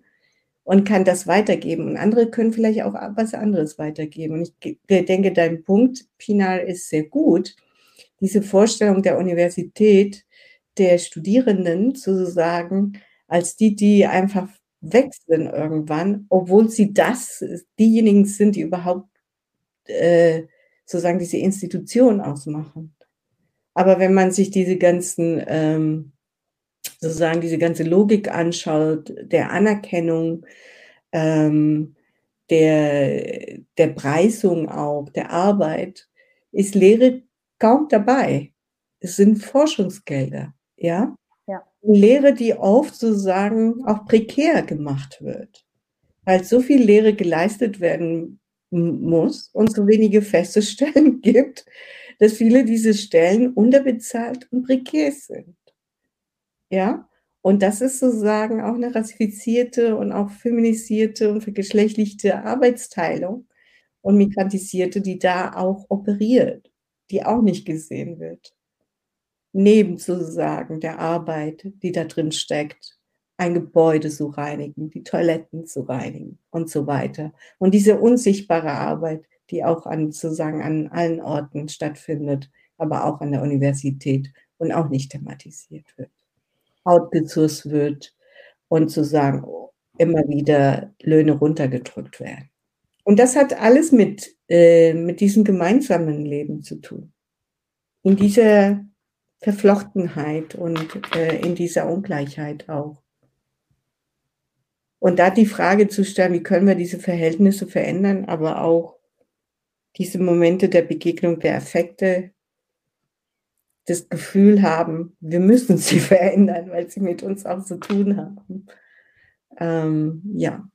und kann das weitergeben. Und andere können vielleicht auch was anderes weitergeben. Und ich denke, dein Punkt, Pinal, ist sehr gut. Diese Vorstellung der Universität, der Studierenden sozusagen, als die, die einfach wechseln irgendwann, obwohl sie das, diejenigen sind, die überhaupt äh, sozusagen diese Institution ausmachen. Aber wenn man sich diese ganzen, ähm, sozusagen diese ganze Logik anschaut, der Anerkennung, ähm, der, der Preisung auch, der Arbeit, ist Lehre kaum dabei. Es sind Forschungsgelder, ja. Ja. Lehre, die oft sozusagen auch prekär gemacht wird, weil so viel Lehre geleistet werden muss und so wenige feste (laughs) Stellen gibt, dass viele dieser Stellen unterbezahlt und prekär sind. Ja, und das ist sozusagen auch eine rassifizierte und auch feminisierte und vergeschlechtlichte Arbeitsteilung und migrantisierte, die da auch operiert, die auch nicht gesehen wird. Neben sozusagen der Arbeit, die da drin steckt, ein Gebäude zu reinigen, die Toiletten zu reinigen und so weiter. Und diese unsichtbare Arbeit, die auch an, sozusagen an allen Orten stattfindet, aber auch an der Universität und auch nicht thematisiert wird outgesourced wird und zu sagen, immer wieder Löhne runtergedrückt werden. Und das hat alles mit, äh, mit diesem gemeinsamen Leben zu tun. In dieser Verflochtenheit und äh, in dieser Ungleichheit auch. Und da die Frage zu stellen, wie können wir diese Verhältnisse verändern, aber auch diese Momente der Begegnung der Affekte das Gefühl haben, wir müssen sie (laughs) verändern, weil sie mit uns auch zu tun haben. Ähm, ja.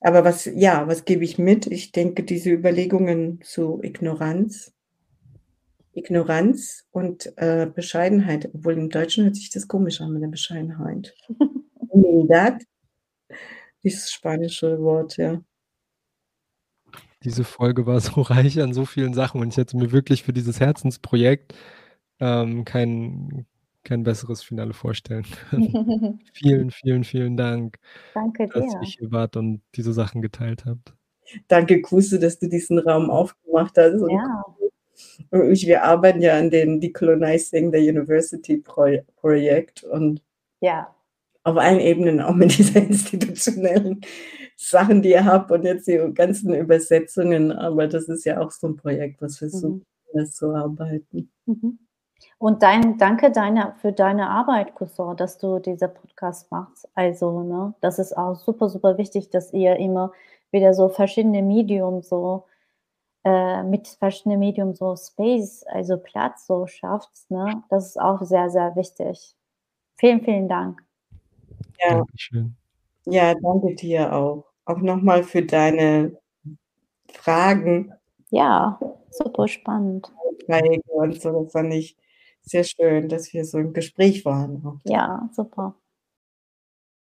Aber was, ja, was gebe ich mit? Ich denke, diese Überlegungen zu Ignoranz, Ignoranz und äh, Bescheidenheit, obwohl im Deutschen hört sich das komisch an mit der Bescheidenheit. (laughs) Humildad, dieses spanische Wort, ja diese Folge war so (laughs) reich an so vielen Sachen und ich hätte mir wirklich für dieses Herzensprojekt ähm, kein, kein besseres Finale vorstellen können. (laughs) vielen, vielen, vielen Dank, Danke dass dir. ihr hier wart und diese Sachen geteilt habt. Danke, Kuse, dass du diesen Raum aufgemacht hast. Und Ja, wir arbeiten ja an dem Decolonizing the University Pro Projekt und ja, auf allen Ebenen, auch mit dieser (laughs) institutionellen Sachen, die ihr habt und jetzt die ganzen Übersetzungen. Aber das ist ja auch so ein Projekt, was versucht, Mhm. das zu arbeiten. Mhm. Und dein, danke deine, für deine Arbeit, Cousin, dass du diese Podcast machst. Also, ne, das ist auch super, super wichtig, dass ihr immer wieder so verschiedene Medium so äh, mit verschiedenen Medium so Space, also Platz so schafft. Ne? Das ist auch sehr, sehr wichtig. Vielen, vielen Dank. Ja, Dankeschön. Ja, danke dir auch. Auch nochmal für deine Fragen, Ja, super spannend. Und so. Das fand ich sehr schön, dass wir so im Gespräch waren. Ja, super.